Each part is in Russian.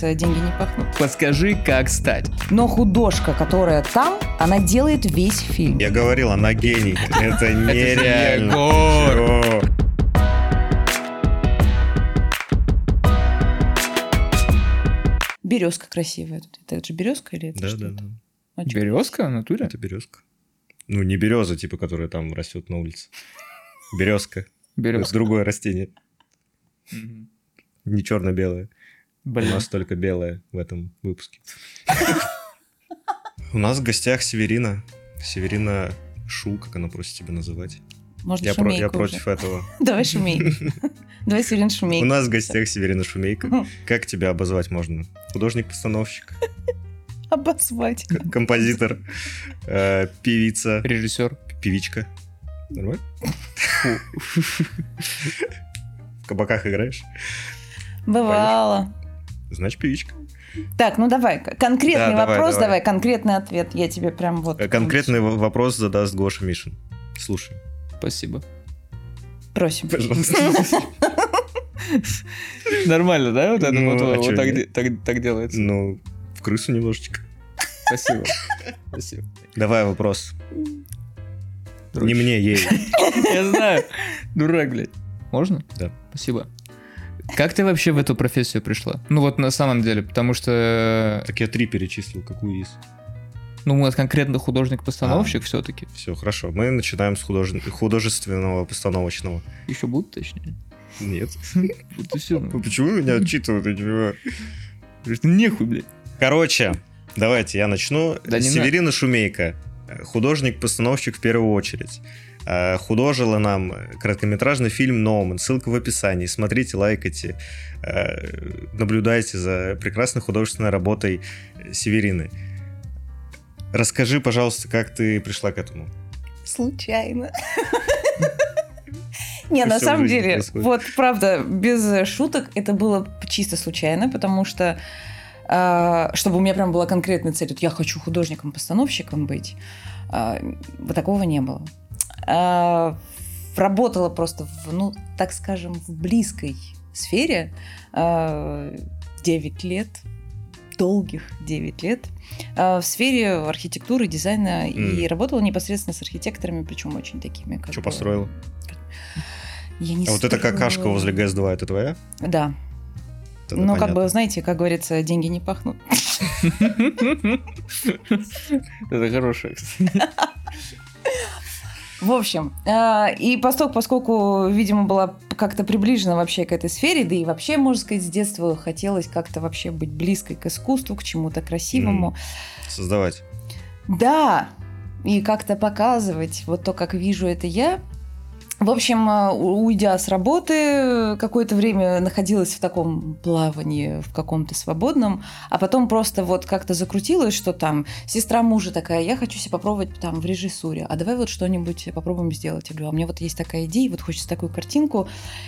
говорится, деньги не пахнут. Подскажи, как стать. Но художка, которая там, она делает весь фильм. Я говорил, она гений. Это нереально. Березка красивая. тут. Это же березка или это Да, что да, да. А? Березка в натуре? Это березка. Ну, не береза, типа, которая там растет на улице. Березка. Березка. другое растение. Не черно-белое. У Блин. нас только белое в этом выпуске. У нас в гостях Северина. Северина Шу, как она просит тебя называть. Можно Я, про- шумейка я уже. против этого. Давай шумей. Давай, Сирен, У шумей. нас в гостях Северина Шумейка. Как тебя обозвать можно? Художник-постановщик, Обозвать. композитор, э, певица, Режиссер. певичка. Нормально? В кабаках играешь? Бывало. Значит, певичка. Так, ну давай, конкретный Да, давай, вопрос, давай. давай. конкретный ответ. Я тебе прям вот... Э, Конкретный в- вопрос задаст Гоша Мишин. Слушай, Спасибо. Просим. пожалуйста. Нормально, да? Вот это Ну, вот, а так, делается. Ну, в крысу немножечко. Спасибо. Спасибо. Давай вопрос. Не мне, ей. Я знаю. Дурак, блядь. Можно? Да. Спасибо. Как ты вообще в эту профессию пришла? Ну вот на самом деле, потому что, Так я три перечислил, какую из? ну мы конкретно художник-постановщик все-таки. Все, хорошо. Мы начинаем с художе- художественного постановочного. Еще будут, точнее. Нет. Вот и все. Ну почему меня отчитывают? я не понимаю? Нехуй, блядь. Короче, давайте я начну. Да Северина Шумейка. э, Художник-постановщик в первую очередь. Э, Художила нам короткометражный фильм «Номан». Ссылка в описании. Смотрите, лайкайте. э, Наблюдайте за прекрасной художественной работой Северины. Расскажи, пожалуйста, как ты пришла к этому? Случайно. Не, на самом деле, происходит. вот правда, без шуток, это было чисто случайно, потому что чтобы у меня прям была конкретная цель, вот я хочу художником-постановщиком быть, вот такого не было. А, Работала просто, в, ну, так скажем, в близкой сфере а, 9 лет, долгих 9 лет, а, в сфере архитектуры, дизайна, и М. работала непосредственно с архитекторами, причем очень такими. Как Что бы- построила? Я не А вот эта строила. какашка возле ГС-2, это твоя? Да. Тогда ну, как бы, знаете, как говорится, деньги не пахнут. Это хорошее. В общем, э, и поскольку, поскольку, видимо, была как-то приближена вообще к этой сфере, да и вообще, можно сказать, с детства хотелось как-то вообще быть близкой к искусству, к чему-то красивому. Создавать. Да, и как-то показывать вот то, как вижу это я. В общем, э, уйдя с работы, какое-то время находилась в таком плавании, в каком-то свободном, а потом просто вот как-то закрутилось, что там сестра мужа такая, я хочу себе попробовать там в режиссуре, а давай вот что-нибудь попробуем сделать. Я говорю, а у меня вот есть такая идея, вот хочется такую картинку.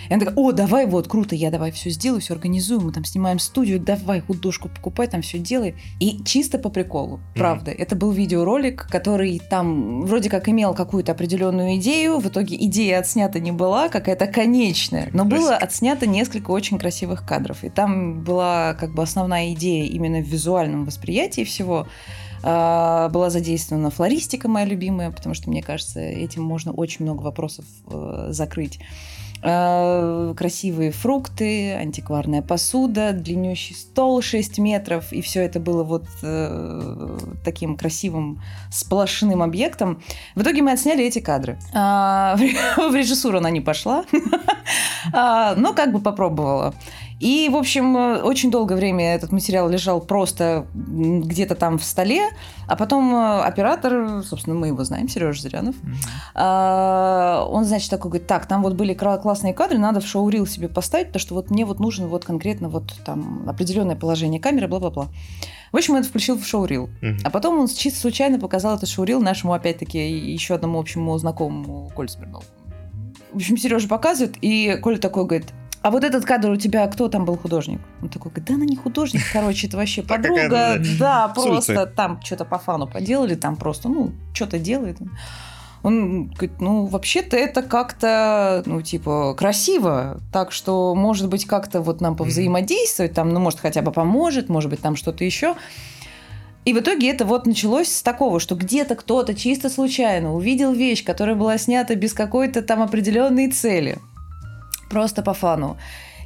И она такая, о, давай, вот, круто, я давай все сделаю, все организую, мы там снимаем студию, давай художку покупай, там все делай. И чисто по приколу, правда. Это был видеоролик, который там вроде как имел какую-то определенную идею, в итоге идея отснята не была, какая-то конечная, но было отснято несколько очень красивых кадров. И там была как бы основная идея именно в визуальном восприятии всего. А, Была задействована флористика моя любимая, потому что, мне кажется, этим можно очень много вопросов э, закрыть. А, Красивые фрукты, антикварная посуда, длиннющий стол 6 метров, и все это было вот э, таким красивым сплошным объектом. В итоге мы отсняли эти кадры. А, В режиссуру она не пошла, но как бы попробовала. И, в общем, э, очень долгое время этот материал лежал просто где-то там в столе, а потом э, оператор, собственно, мы его знаем, Сережа Зырянов, а, он, значит, такой говорит, так, там вот были классные кадры, надо в шоу-рил себе поставить, потому что вот мне вот нужно вот конкретно вот там определенное положение камеры, бла-бла-бла. В общем, он это включил в шоу-рил. Мгм. А потом он чисто случайно показал этот шоурил нашему, опять-таки, еще одному общему знакомому Коле Смирнову. В общем, Сережа показывает, и Коля такой говорит, а вот этот кадр у тебя кто там был художник? Он такой говорит, да она не художник, короче, это вообще подруга, да, просто там что-то по фану поделали, там просто, ну, что-то делает. Он говорит, ну, вообще-то это как-то, ну, типа, красиво, так что, может быть, как-то вот нам повзаимодействовать, там, ну, может, хотя бы поможет, может быть, там что-то еще. И в итоге это вот началось с такого, что где-то кто-то чисто случайно увидел вещь, которая была снята без какой-то там определенной цели. Просто по фану.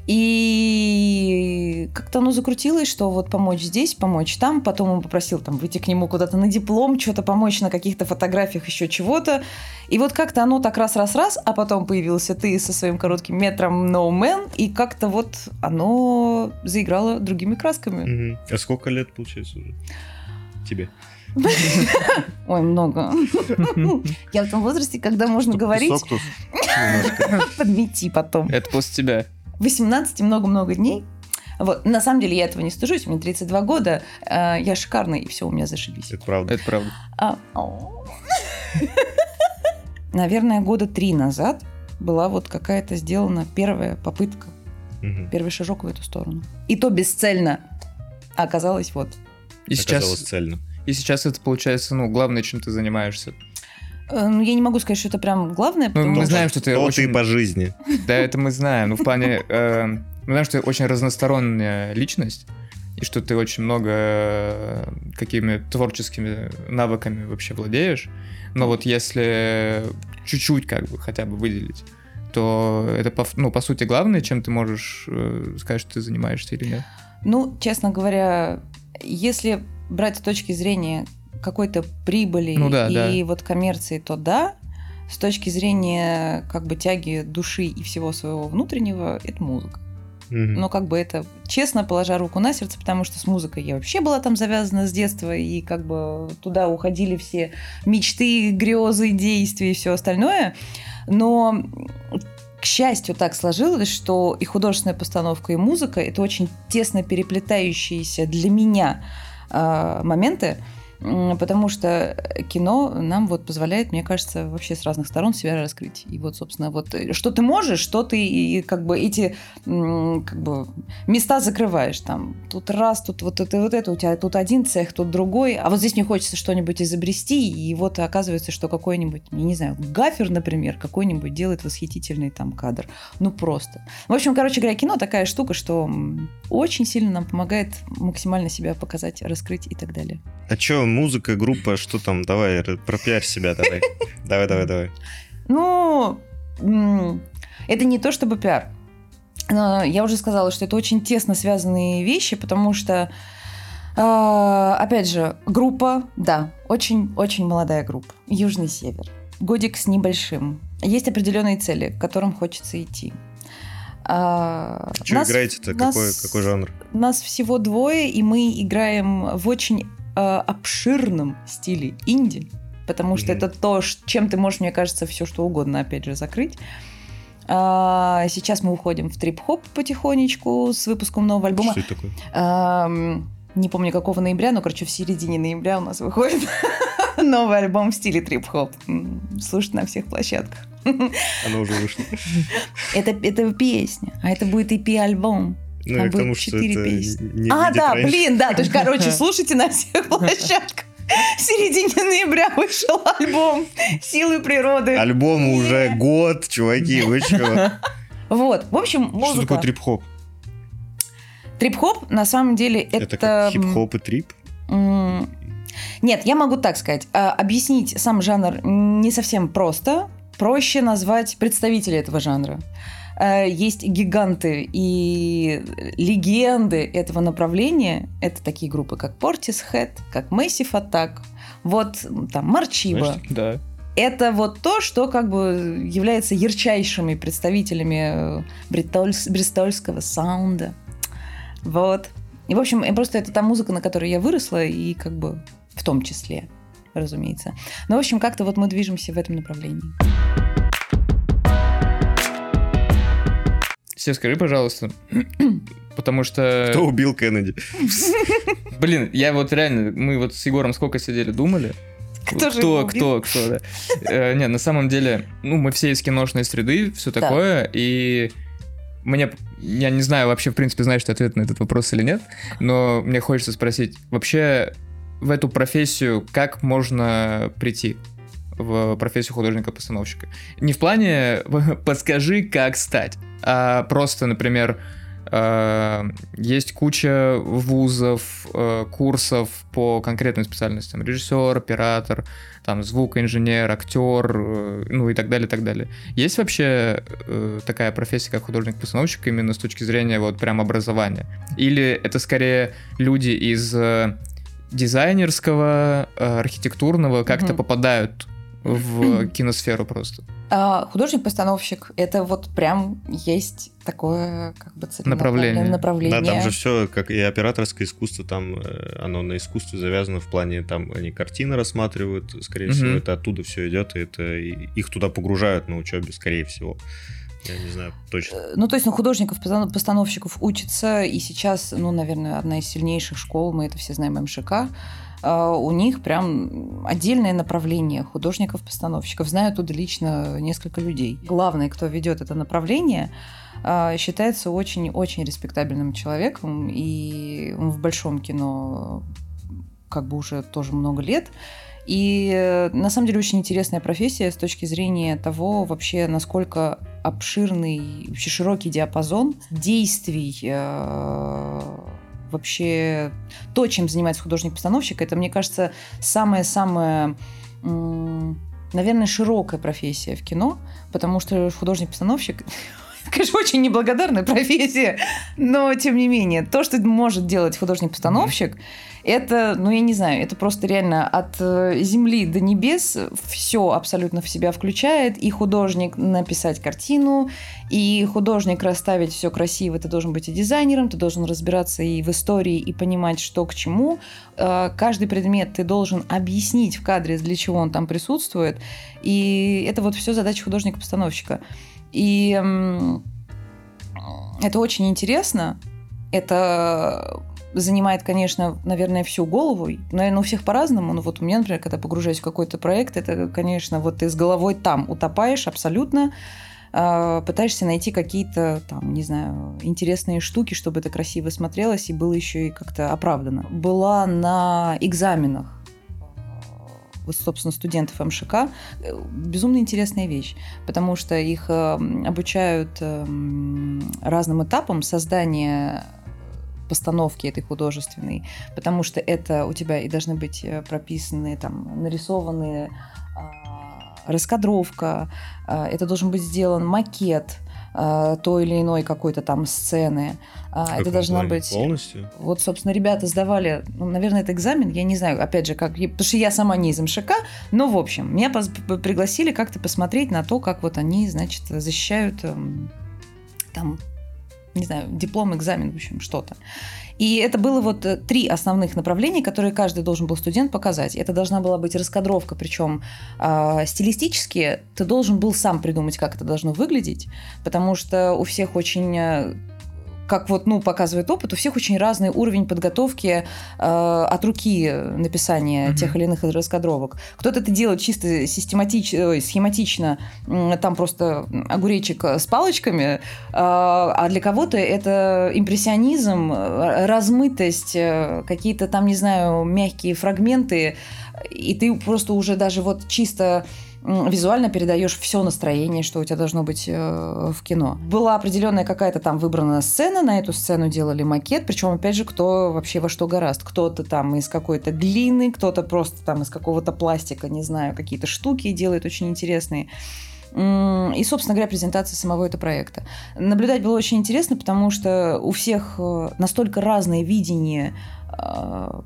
И как-то оно закрутилось, что вот помочь здесь, помочь там. Потом он попросил там выйти к нему куда-то на диплом, что-то помочь на каких-то фотографиях, еще чего-то. И вот как-то оно так раз-раз-раз, а потом появился ты со своим коротким метром No Man, и как-то вот оно заиграло другими красками. Мгм. А сколько лет, получается, уже? Тебе. Ой, много. Я в том возрасте, когда можно говорить, подмети потом. Это после тебя. 18 и много-много дней. Вот. На самом деле я этого не стыжусь, мне 32 года, э, я шикарный, и все у меня зашибись. Это правда. Это правда. А. Наверное, года три назад была вот какая-то сделана первая попытка, первый шажок в эту сторону. И то бесцельно. Оказалось вот. И Оказалось сейчас, цельно. И сейчас это получается, ну, главное, чем ты занимаешься. Э, ну, Я не могу сказать, что это прям главное, Ну, потому мы что... знаем, что ты очень... ты по жизни. Да, это мы знаем. Ну, в плане... э, Мы знаем, что ты очень разносторонняя личность, и что ты очень много э, какими творческими навыками вообще владеешь. Но вот если чуть-чуть как бы хотя бы выделить, то это, по, ну, по сути, главное, чем ты можешь э, сказать, что ты занимаешься или нет. Ну, честно говоря, если брать с точки зрения какой-то прибыли Ну да, и да. вот коммерции, то да. С точки зрения как бы тяги души и всего своего внутреннего, это музыка. Мгм. Но как бы это честно, положа руку на сердце, потому что с музыкой я вообще была там завязана с детства, и как бы туда уходили все мечты, грезы, действия и все остальное. Но к счастью, так сложилось, что и художественная постановка, и музыка это очень тесно переплетающиеся для меня а, моменты, потому что кино нам вот позволяет, мне кажется, вообще с разных сторон себя раскрыть. И вот, собственно, вот э, что ты можешь, что ты и как бы эти как бы места закрываешь. Там тут раз, тут вот это, вот это у тебя, тут один цех, тут другой, а вот здесь мне хочется что-нибудь изобрести, и вот оказывается, что какой-нибудь, я не знаю, гафер, например, какой-нибудь делает восхитительный там кадр. Ну просто. В общем, короче говоря, кино такая штука, что очень сильно нам помогает максимально себя показать, раскрыть и так далее. А чё, музыка, группа, что там? Давай, пропиарь себя, давай. Давай, давай, давай. Ну, это не то чтобы пиар. Я уже сказала, что это очень тесно связанные вещи, потому что, а, опять же, группа, да, очень-очень молодая группа. Южный север. Годик с небольшим. Есть определенные цели, к которым хочется идти. А, Что играете-то? Какой, какой жанр? Нас всего двое, и мы играем в очень э, обширном стиле инди, потому что Мгм. это то, чем ты можешь, мне кажется, все что угодно, опять же, закрыть. А, сейчас мы уходим в трип-хоп потихонечку с выпуском нового альбома. Что это такое? Ам, не помню какого ноября, но, короче, в середине ноября у нас выходит новый альбом в стиле трип-хоп. Слушать на всех площадках. Оно уже вышло. Это, это песня, а это будет EP-альбом. Ну, Там я к тому, что это песни. не а, да, раньше. блин, да. То есть, короче, слушайте на всех площадках. В середине ноября вышел альбом «Силы природы». Альбому уже год, чуваки, вы чё? Вот, в общем, Что музыка. такое трип-хоп? Трип-хоп, на самом деле, это... Это хип-хоп и трип? Нет, я могу так сказать. А, Объяснить сам жанр не совсем просто. Проще назвать представителей этого жанра. Э, Есть гиганты и легенды этого направления. Это такие группы, как Portishead, как Massive Attack, вот там Марчиба. Да. Это вот то, что как бы является ярчайшими представителями э, бритольс- бристольского саунда. Вот. И, в общем, просто это та музыка, на которой я выросла, и как бы в том числе, разумеется. Но, в общем, как-то вот мы движемся в этом направлении. Все скажи, пожалуйста, потому что... Кто убил Кеннеди? Блин, я вот реально, мы вот с Егором сколько сидели, думали. Кто же его кто, убил? кто, кто, да. Э, Не, на самом деле, ну, мы все из киношной среды, все Да. такое, и мне, я не знаю вообще, в принципе, знаешь ты ответ на этот вопрос или нет, но мне хочется спросить, вообще в эту профессию как можно прийти? в профессию художника-постановщика. Не в плане «подскажи, как стать», а просто, например, э, есть куча вузов, э, курсов по конкретным специальностям. Режиссер, оператор, там, звукоинженер, актер, э, ну и так далее, так далее. Есть вообще такая профессия, как художник-постановщик, именно с точки зрения вот прям образования? Или это скорее люди из дизайнерского, архитектурного как-то mm-hmm. попадают в киносферу просто. А, художник-постановщик это вот прям есть такое как бы направление. направление. Да, там же все, как и операторское искусство, там э, оно на искусстве завязано в плане, там они картины рассматривают, скорее угу. всего, это оттуда все идет, и это и их туда погружают на учебе, скорее всего. Я не знаю точно. Э, ну, то есть, ну, художников, постановщиков учится, и сейчас, ну, наверное, одна из сильнейших школ, мы это все знаем, МШК, у них прям отдельное направление художников-постановщиков. Знаю туда лично несколько людей. Главный, кто ведет это направление, а, считается очень-очень респектабельным человеком, и в большом кино как бы уже тоже много лет. И на самом деле очень интересная профессия с точки зрения того вообще, насколько обширный, вообще широкий диапазон действий э, вообще то, чем занимается художник-постановщик, это, мне кажется, самая-самая, наверное, широкая профессия в кино, потому что художник-постановщик конечно, очень неблагодарная профессия, но тем не менее, то, что может делать художник-постановщик, это, ну, я не знаю, это просто реально от э, земли до небес все абсолютно в себя включает. И художник написать картину, и художник расставить все красиво. Ты должен быть и дизайнером, ты должен разбираться и в истории, и понимать, что к чему. Э, каждый предмет ты должен объяснить в кадре, для чего он там присутствует. И это вот все задача художника-постановщика. И это очень интересно. Это занимает, конечно, наверное, всю голову. Наверное, у всех по-разному. Но вот у меня, например, когда погружаюсь в какой-то проект, это, конечно, вот ты с головой там утопаешь абсолютно, а, пытаешься найти какие-то, там, не знаю, интересные штуки, чтобы это красиво смотрелось и было еще и как-то оправдано. Была на экзаменах вот, собственно, студентов МШК, безумно интересная вещь, потому что их э, обучают эм, разным этапам создания постановки этой художественной, потому что это у тебя и должны быть э, прописаны, там, нарисованные а, раскадровка, а, это должен быть сделан макет, а, той или иной какой-то там сцены. это должна быть... Полностью? Вот, собственно, ребята сдавали, ну, наверное, это экзамен, я не знаю, опять же, как... Потому что я сама не из МШК, но, в общем, меня пригласили как-то посмотреть на то, как вот они, значит, защищают эм, там не знаю, диплом, экзамен, в общем, что-то. И это было вот э, три основных направления, которые каждый должен был студент показать. Это должна была быть раскадровка, причем э, стилистически ты должен был сам придумать, как это должно выглядеть, потому что у всех очень э, как вот, ну, показывает опыт, у всех очень разный уровень подготовки э, от руки написания mm-hmm. тех или иных раскадровок. Кто-то это делает чисто систематично, схематично, там просто огуречек с палочками, э, а для кого-то это импрессионизм, размытость, э, какие-то там, не знаю, мягкие фрагменты, и ты просто уже даже вот чисто визуально передаешь все настроение, что у тебя должно быть э, в кино. Была определенная какая-то там выбранная сцена, на эту сцену делали макет, причем, опять же, кто вообще во что гораст. Кто-то там из какой-то глины, кто-то просто там из какого-то пластика, не знаю, какие-то штуки делает очень интересные. И, собственно говоря, презентация самого этого проекта. Наблюдать было очень интересно, потому что у всех э, настолько разное видение э,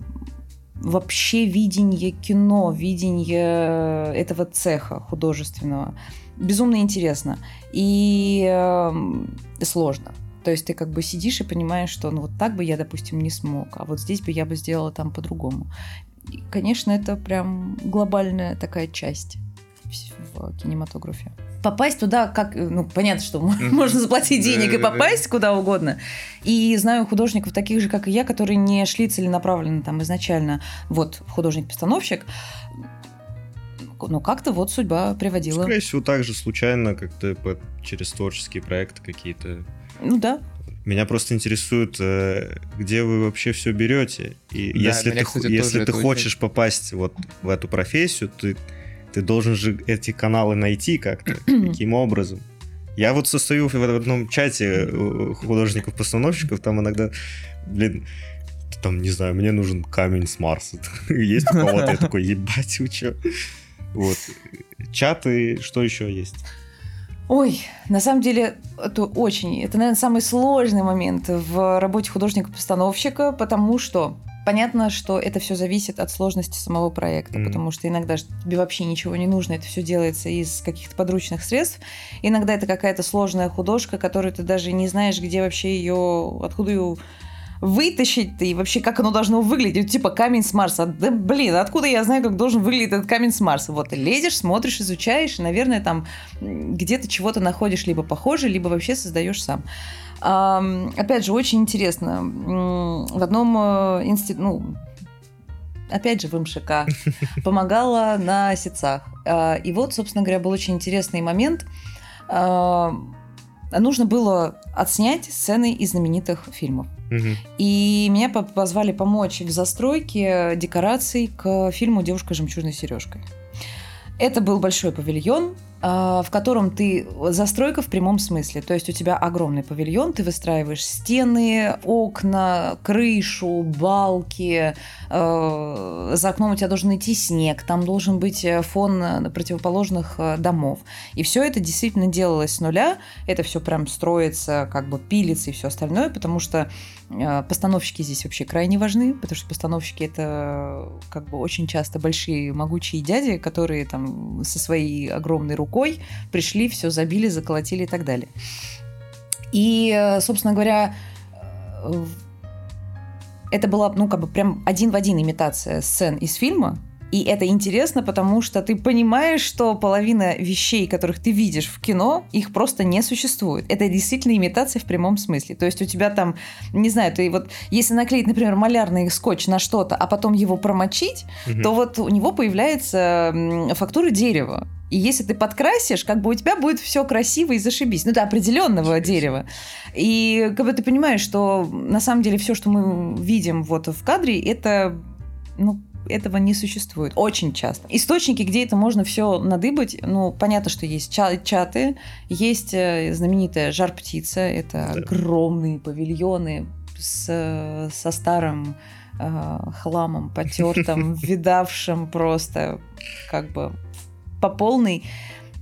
вообще видение кино, видение этого цеха художественного. Безумно интересно. И э, сложно. То есть ты как бы сидишь и понимаешь, что ну вот так бы я, допустим, не смог, а вот здесь бы я бы сделала там по-другому. И, конечно, это прям глобальная такая часть в кинематографе попасть туда, как, ну, понятно, что можно заплатить денег и попасть куда угодно. И знаю художников таких же, как и я, которые не шли целенаправленно там изначально, вот, художник-постановщик, но как-то вот судьба приводила. Скорее всего, так же случайно, как-то через творческие проекты какие-то. Ну да. Меня просто интересует, э, где вы вообще все берете. И да, если ты, кстати, если ты хочешь попасть вот в эту профессию, ты Ты должен же эти каналы найти как-то. Каким образом? Я вот состою в одном чате художников-постановщиков, там иногда, блин, там, не знаю, мне нужен камень с Марса. Есть у кого-то, я такой, ебать, вы чё? Вот. Чаты, что еще есть? Ой, на самом деле, это очень, это, наверное, самый сложный момент в работе художника-постановщика, потому что понятно, что это все зависит от сложности самого проекта, mm-hmm. потому что иногда тебе вообще ничего не нужно, это все делается из каких-то подручных средств. Иногда это какая-то сложная художка, которую ты даже не знаешь, где вообще ее, откуда ее вытащить и вообще как оно должно выглядеть. Типа камень с Марса. Да блин, откуда я знаю, как должен выглядеть этот камень с Марса? Вот лезешь, смотришь, изучаешь, и, наверное, там где-то чего-то находишь либо похоже, либо вообще создаешь сам. Опять же, очень интересно. В одном э, институте, ну, опять же, в МШК, помогала на сетцах. А, и вот, собственно говоря, был очень интересный момент. А, нужно было отснять сцены из знаменитых фильмов. И меня позвали помочь в застройке декораций к фильму «Девушка с жемчужной сережкой». Это был большой павильон, в котором ты застройка в прямом смысле. То есть у тебя огромный павильон, ты выстраиваешь стены, окна, крышу, балки. Э, за окном у тебя должен идти снег, там должен быть э, фон э, противоположных домов. И все это действительно делалось с нуля. Это все прям строится, как бы пилится и все остальное, потому что постановщики здесь вообще крайне важны, потому что постановщики это как бы очень часто большие могучие дяди, которые там со своей огромной рукой рукой, пришли, все забили, заколотили и так далее. И, э, собственно говоря, э, это была, ну, как бы прям один в один имитация сцен из фильма, и это интересно, потому что ты понимаешь, что половина вещей, которых ты видишь в кино, их просто не существует. Это действительно имитация в прямом смысле. То есть у тебя там, не знаю, ты вот, если наклеить, например, малярный скотч на что-то, а потом его промочить, угу. то вот у него появляется фактура дерева. И если ты подкрасишь, как бы у тебя будет все красиво и зашибись. Ну, это определенного дерева. И как бы ты понимаешь, что на самом деле все, что мы видим вот в кадре, это ну, этого не существует. Очень часто. Источники, где это можно все надыбать, ну, понятно, что есть чаты, есть э, знаменитая жар-птица, это да. огромные павильоны с, со старым э, хламом, потертым, видавшим просто как бы по полной.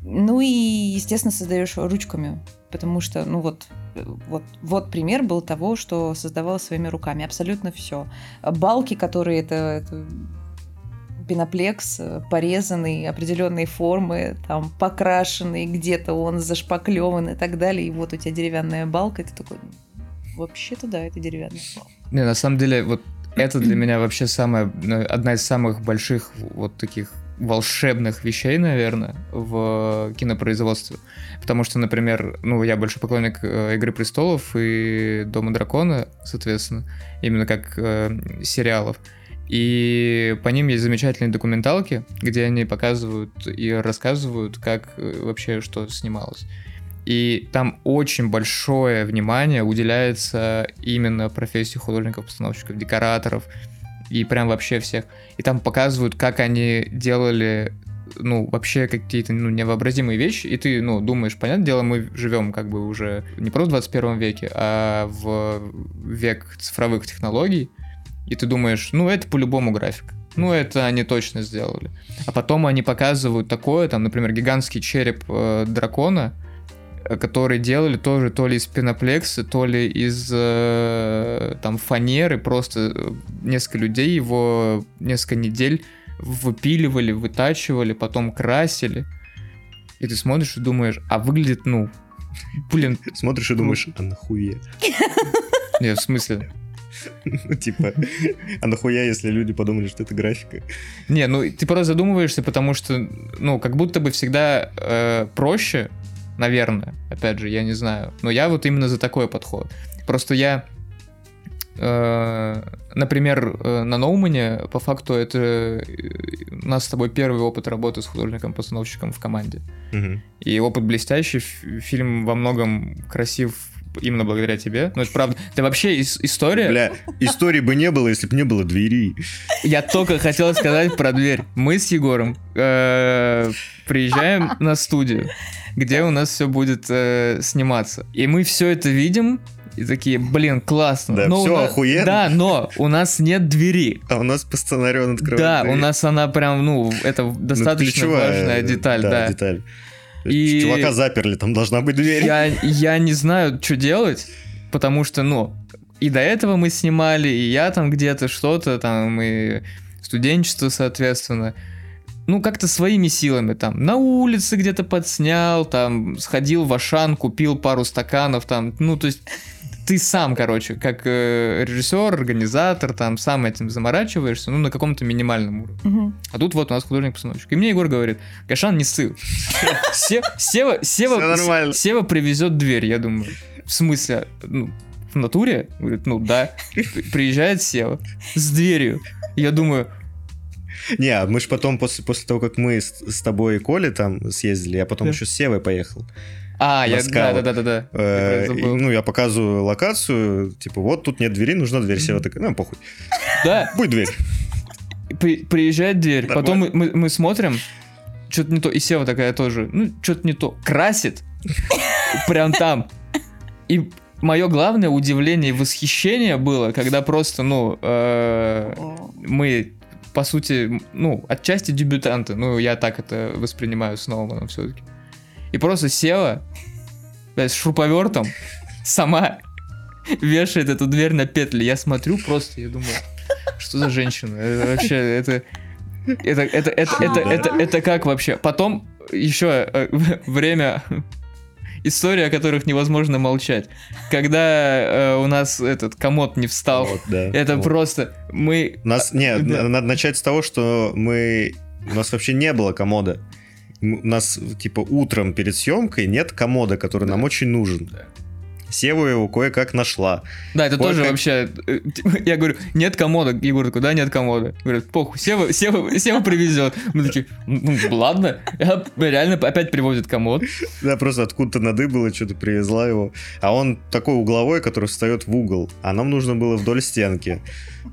Ну и, естественно, создаешь ручками, потому что, ну вот, вот, вот пример был того, что создавала своими руками. Абсолютно все. Балки, которые это, это пеноплекс, порезанный, определенные формы, там, покрашенный, где-то он зашпаклеван и так далее. И вот у тебя деревянная балка, и ты такой, вообще-то да, это деревянная балка. Не, на самом деле, вот это для меня вообще самая, одна из самых больших вот таких волшебных вещей, наверное, в кинопроизводстве. Потому что, например, ну, я большой поклонник э, «Игры престолов» и «Дома дракона», соответственно, именно как э, сериалов. И по ним есть замечательные документалки, где они показывают и рассказывают, как э, вообще что снималось. И там очень большое внимание уделяется именно профессии художников-постановщиков, декораторов, и прям вообще всех. И там показывают, как они делали ну, вообще какие-то, ну, невообразимые вещи, и ты, ну, думаешь, понятное дело, мы живем как бы уже не просто в 21 веке, а в век цифровых технологий, и ты думаешь, ну, это по-любому график. Ну, это они точно сделали. А потом они показывают такое, там, например, гигантский череп э, дракона, которые делали тоже то ли из пеноплекса, то ли из э, там фанеры, просто э, несколько людей его несколько недель выпиливали, вытачивали, потом красили. И ты смотришь и думаешь, а выглядит, ну, блин. Смотришь и думаешь, а нахуя? Нет, в смысле? Ну, типа, а нахуя, если люди подумали, что это графика? Не, ну, ты просто задумываешься, потому что, ну, как будто бы всегда э, проще Наверное. Опять же, я не знаю. Но я вот именно за такой подход. Просто я э, Например, э, на Ноумане, по факту, это э, у нас с тобой первый опыт работы с художником-постановщиком в команде. Угу. И опыт блестящий, фильм во многом красив именно благодаря тебе. Ну, это правда. Ты вообще ис- история... Бля, истории бы не было, если бы не было двери. Я только хотел сказать про дверь. Мы с Егором э, приезжаем на студию, где у нас все будет э, сниматься. И мы все это видим, и такие, блин, классно. Да, Но у всё нас- охуенно. Да, но у нас нет двери. А у нас по сценарию он открывает Да, дверь. у нас она прям, ну, это Ну, достаточно ключевая, важная деталь, да. деталь. И- Чувака заперли, там должна быть дверь. Я, я не знаю, что делать, потому что, ну, и до этого мы снимали, и я там где-то что-то, там, и студенчество, соответственно. Ну, как-то своими силами, там, на улице где-то подснял, там, сходил в Ашан, купил пару стаканов, там, ну, то есть ты сам, короче, как э, режиссер, организатор, там, сам этим заморачиваешься, ну, на каком-то минимальном уровне. Мгм. А тут вот у нас художник-постановщик. И мне Егор говорит, Гашан, не ссы. Се- Сева, Сева. Сева привезет дверь, я думаю. В смысле, ну, в натуре? Говорит, ну да. Приезжает Сева с дверью. Я думаю, Не, а мы же потом, после, после того, как мы с, с тобой и Колей там съездили, я потом Да. еще с Севой поехал. а, я, да, да, да, да, да. Э, Я и, ну, я показываю локацию, типа, вот тут нет двери, нужна дверь. Сева такая, ну, похуй, Да, будет дверь. при- приезжает дверь. Нормально. Потом мы, мы- мы смотрим, что-то не то. И Сева такая тоже, ну, что-то не то. Красит. Прям там. И мое главное удивление и восхищение было, когда просто, ну, э, мы, по сути, ну, отчасти дебютанты. Ну, я так это воспринимаю с Ноуманом все-таки. И просто села с шуруповертом сама вешает эту дверь на петли. Я смотрю просто, я думаю, что за женщина? Это вообще, это... Это, это, это, это, это, это как вообще? Потом еще э, время истории, о которых невозможно молчать. Когда э, у нас этот комод не встал, Вот, да. это Вот. просто мы. Нас, не, Да. на- надо начать с того, что мы... У нас вообще не было комода. У нас, типа, утром перед съемкой нет комода, который нам очень нужен. Да. Сева его кое-как нашла. Да, это Ой, тоже как- вообще. э, Я говорю, нет комода. Егор такой, да, нет комода. Говорят, похуй, Сева, Сева, Сева привезет. Мы такие, ну ладно. Я- Реально опять привозит комод. Да, просто откуда-то надыбала, что-то привезла его. А он такой угловой, который встает в угол. А нам нужно было вдоль стенки.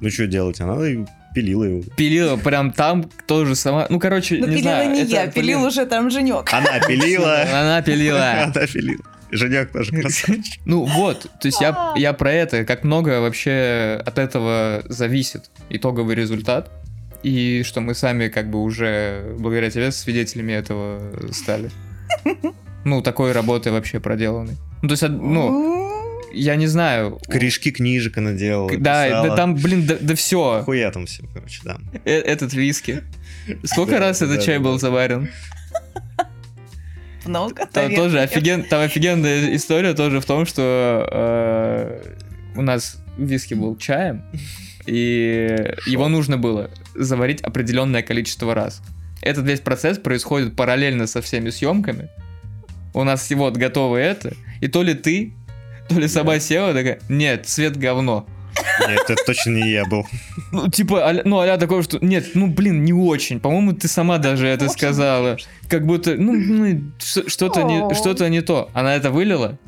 Ну, что делать? Она и пилила его. Пилила прям там тоже сама. Ну, короче, Ну, не пилила знаю. не это, я, пилил блин, уже там Женек. Она пилила. Она пилила. Она пилила. Женек тоже красавчик. Ну вот, то есть я, я про это, как много вообще от этого зависит итоговый результат, и что мы сами как бы уже благодаря тебе свидетелями этого стали. Ну, такой работы вообще проделанной. Ну, то есть, ну, я не знаю. Корешки книжек она делала. Да, писала. да там, блин, да, да все. Хуя там все, короче, да. Этот виски. Сколько раз этот чай был заварен? Много, Там тоже офиген, там офигенная история тоже в том, что э, у нас виски был чаем, и его нужно было заварить определенное количество раз. Этот весь процесс происходит параллельно со всеми съемками. У нас вот готово это, и то ли ты, то ли сама села такая, нет, цвет говно. Нет, это точно не я был. Ну, типа, а, ну, а такое, что, нет, ну, блин, не очень. По-моему, ты сама даже это сказала. Как будто, ну, ну, что-то не, О. что-то не то. Она это вылила,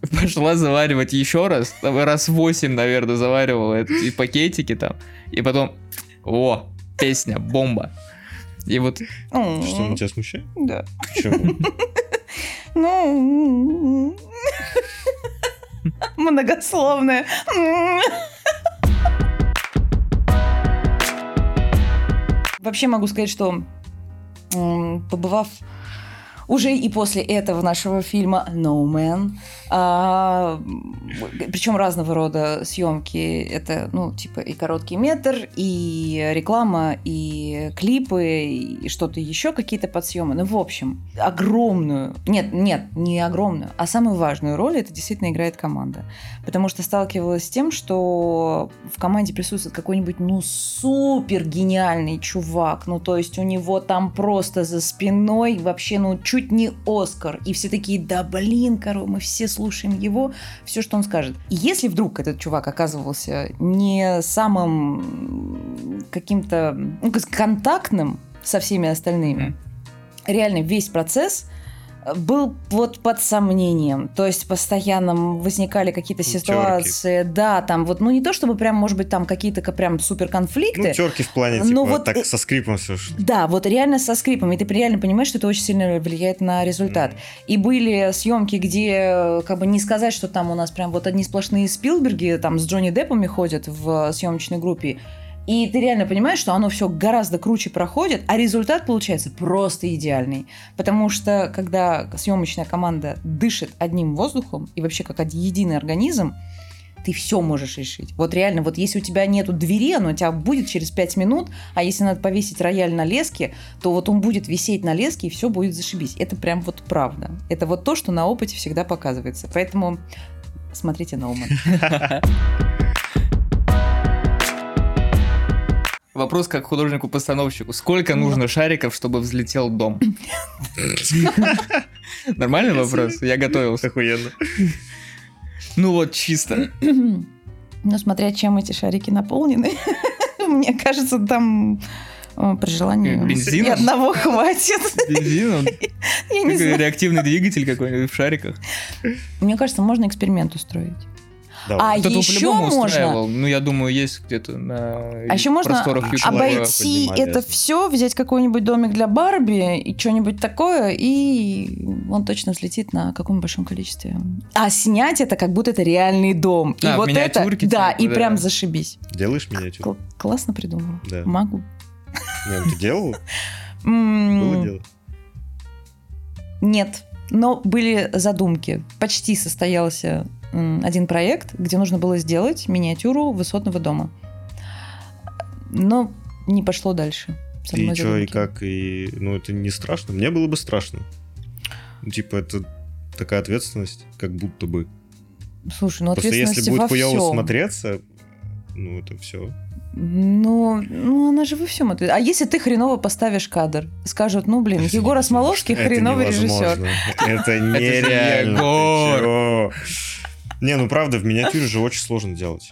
пошла заваривать еще раз, раз восемь, наверное, заваривала это, и пакетики там, и потом, о, песня, бомба. И вот, Что, он тебя смущает? Да. Почему? Ну... Многословная. Вообще могу сказать, что побывав уже и после этого нашего фильма No Man, а, причем разного рода съемки, это, ну, типа и короткий метр, и реклама, и клипы, и что-то еще, какие-то подсъемы. Ну, в общем, огромную, нет, нет, не огромную, а самую важную роль это действительно играет команда. Потому что сталкивалась с тем, что в команде присутствует какой-нибудь, ну, супер гениальный чувак, ну, то есть у него там просто за спиной вообще, ну, чуть не Оскар. И все такие, да блин, коро, мы все слушаем его, все, что он скажет. И если вдруг этот чувак оказывался не самым каким-то ну, контактным со всеми остальными, реально весь процесс был вот под сомнением. То есть постоянно возникали какие-то Ну, ситуации. Да, там вот, ну не то чтобы прям, может быть, там какие-то ка- прям супер конфликты. Ну, терки в плане, типа, вот так со скрипом все. Да, вот реально со скрипом, и ты реально понимаешь, что это очень сильно влияет на результат. И были съемки, где, э, как бы не сказать, что там у нас прям вот одни сплошные Спилберги там с Джонни Деппами ходят в съемочной группе. И ты реально понимаешь, что оно все гораздо круче проходит, а результат получается просто идеальный. Потому что когда съемочная команда дышит одним воздухом и вообще как один единый организм, ты все можешь решить. Вот реально, вот если у тебя нету двери, оно у тебя будет через 5 минут, а если надо повесить рояль на леске, то вот он будет висеть на леске, и все будет зашибись. Это прям вот правда. Это вот то, что на опыте всегда показывается. Поэтому смотрите Ноуман. Вопрос как художнику-постановщику. Сколько Ну. нужно шариков, чтобы взлетел дом? Нормальный вопрос? Я готовился. Охуенно. Ну вот чисто. Ну, смотря чем эти шарики наполнены, мне кажется, там э, при желании Бензином? и одного хватит. Бензин, Я не знаю. реактивный двигатель какой-нибудь в шариках. Мне кажется, можно эксперимент устроить. Давай. А Кто-то еще можно. Ну, я думаю, есть где-то на А еще можно а- обойти это все, взять какой-нибудь домик для Барби и что-нибудь такое, и он точно взлетит на каком большом количестве. А снять это, как будто это реальный дом. И А, вот это, да, типа, и прям зашибись. Делаешь миниатюру? Кл- классно придумала. Да. Могу. Не, ну ты делал? Было дело? Нет, но были задумки. Почти состоялся один проект, где нужно было сделать миниатюру высотного дома. Но не пошло дальше. И что, и как, и... Ну, это не страшно? Мне было бы страшно. Ну, типа, это такая ответственность, как будто бы. Слушай, ну Просто ответственность если будет во хуёво всем. смотреться, ну, это все. Ну, ну, она же во всем ответ- А если ты хреново поставишь кадр? Скажут, ну, блин, Егор Осмоловский хреновый режиссер. Это нереально. Не, ну правда, в миниатюре же очень сложно делать.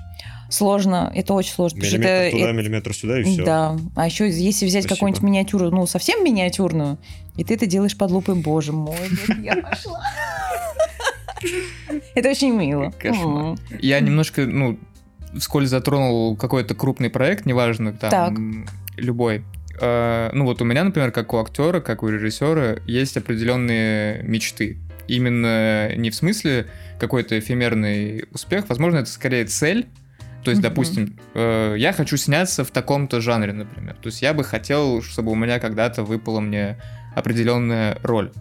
Сложно, это очень сложно. Миллиметр это- туда, это- миллиметр сюда, и все. Да. А еще если взять Спасибо. какую-нибудь миниатюру, ну, совсем миниатюрную, и ты это делаешь под лупой, боже мой, я пошла. Это очень мило. Я немножко, ну, вскользь затронул какой-то крупный проект, неважно, там, любой. Э, Ну вот у меня, например, как у актера, как у режиссера, есть определенные мечты. Именно не в смысле какой-то эфемерный успех, возможно, это скорее цель. То есть, допустим, э, я хочу сняться в таком-то жанре, например. То есть я бы хотел, чтобы у меня когда-то выпала мне определенная роль.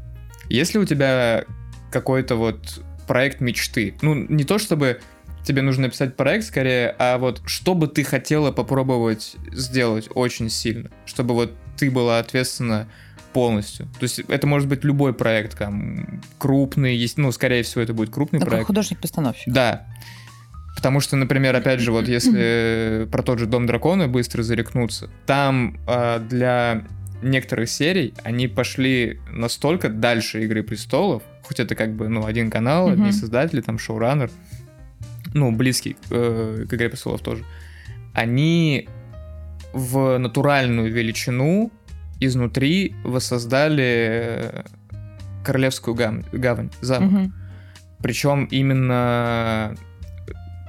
Если у тебя какой-то вот проект мечты, ну, не то чтобы тебе нужно написать проект скорее, а вот что бы ты хотела попробовать сделать очень сильно, чтобы вот ты была ответственна полностью. То есть это может быть любой проект, там, крупный, есть, ну, скорее всего, это будет крупный Ну, как проект. художник-постановщик. Да. Потому что, например, опять же, вот если про тот же Дом дракона быстро зарекнуться, там а, для некоторых серий они пошли настолько дальше Игры престолов, хоть это как бы, ну, один канал, одни создатели, там, шоураннер, ну, близкий э, к Игре престолов тоже, они в натуральную величину изнутри воссоздали э, Королевскую гам- гавань, замок. Мгм. Причем именно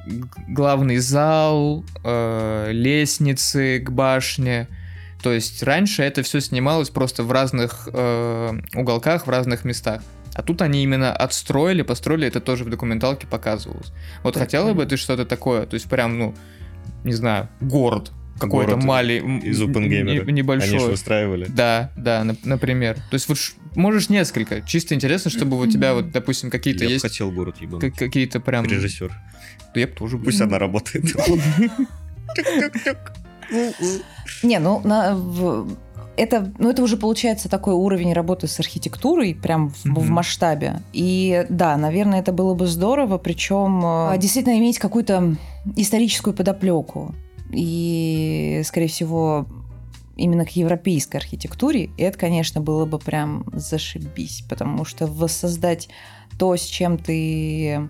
г- главный зал, э, лестницы к башне. То есть раньше это все снималось просто в разных э, уголках, в разных местах. А тут они именно отстроили, построили, это тоже в документалке показывалось. Вот Так, хотела бы ты что-то такое, то есть прям, ну, не знаю, город какой-то маленький, Из OpenGamer. Они небольшой. же выстраивали. Да, да, нап- например. То есть вот можешь несколько. Чисто интересно, чтобы у тебя вот, допустим, какие-то Я бы есть хотел город ебануть. какие-то прям... Режиссер. Да я бы тоже Пусть она работает. Не, ну, на- в- это, ну, это уже получается такой уровень работы с архитектурой, прям в, в Мгм. масштабе. И да, наверное, это было бы здорово, причем э, действительно иметь какую-то историческую подоплеку. И, скорее всего, именно к европейской архитектуре, и это, конечно, было бы прям зашибись, потому что воссоздать то, с чем ты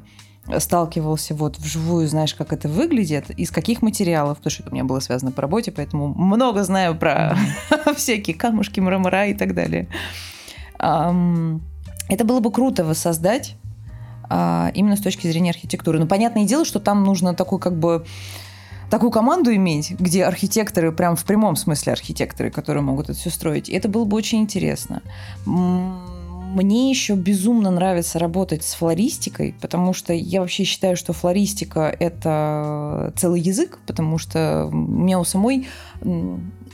сталкивался вот вживую, знаешь, как это выглядит, из каких материалов, потому что это у меня было связано по работе, поэтому много знаю про всякие камушки, мрамора и так далее. Это было бы круто воссоздать а, именно с точки зрения архитектуры. Но понятное дело, что там нужно такой как бы такую команду иметь, где архитекторы, прям в прямом смысле архитекторы, которые могут это все строить. Это было бы очень интересно. Мне еще безумно нравится работать с флористикой, потому что я вообще считаю, что флористика – это целый язык, потому что у меня у самой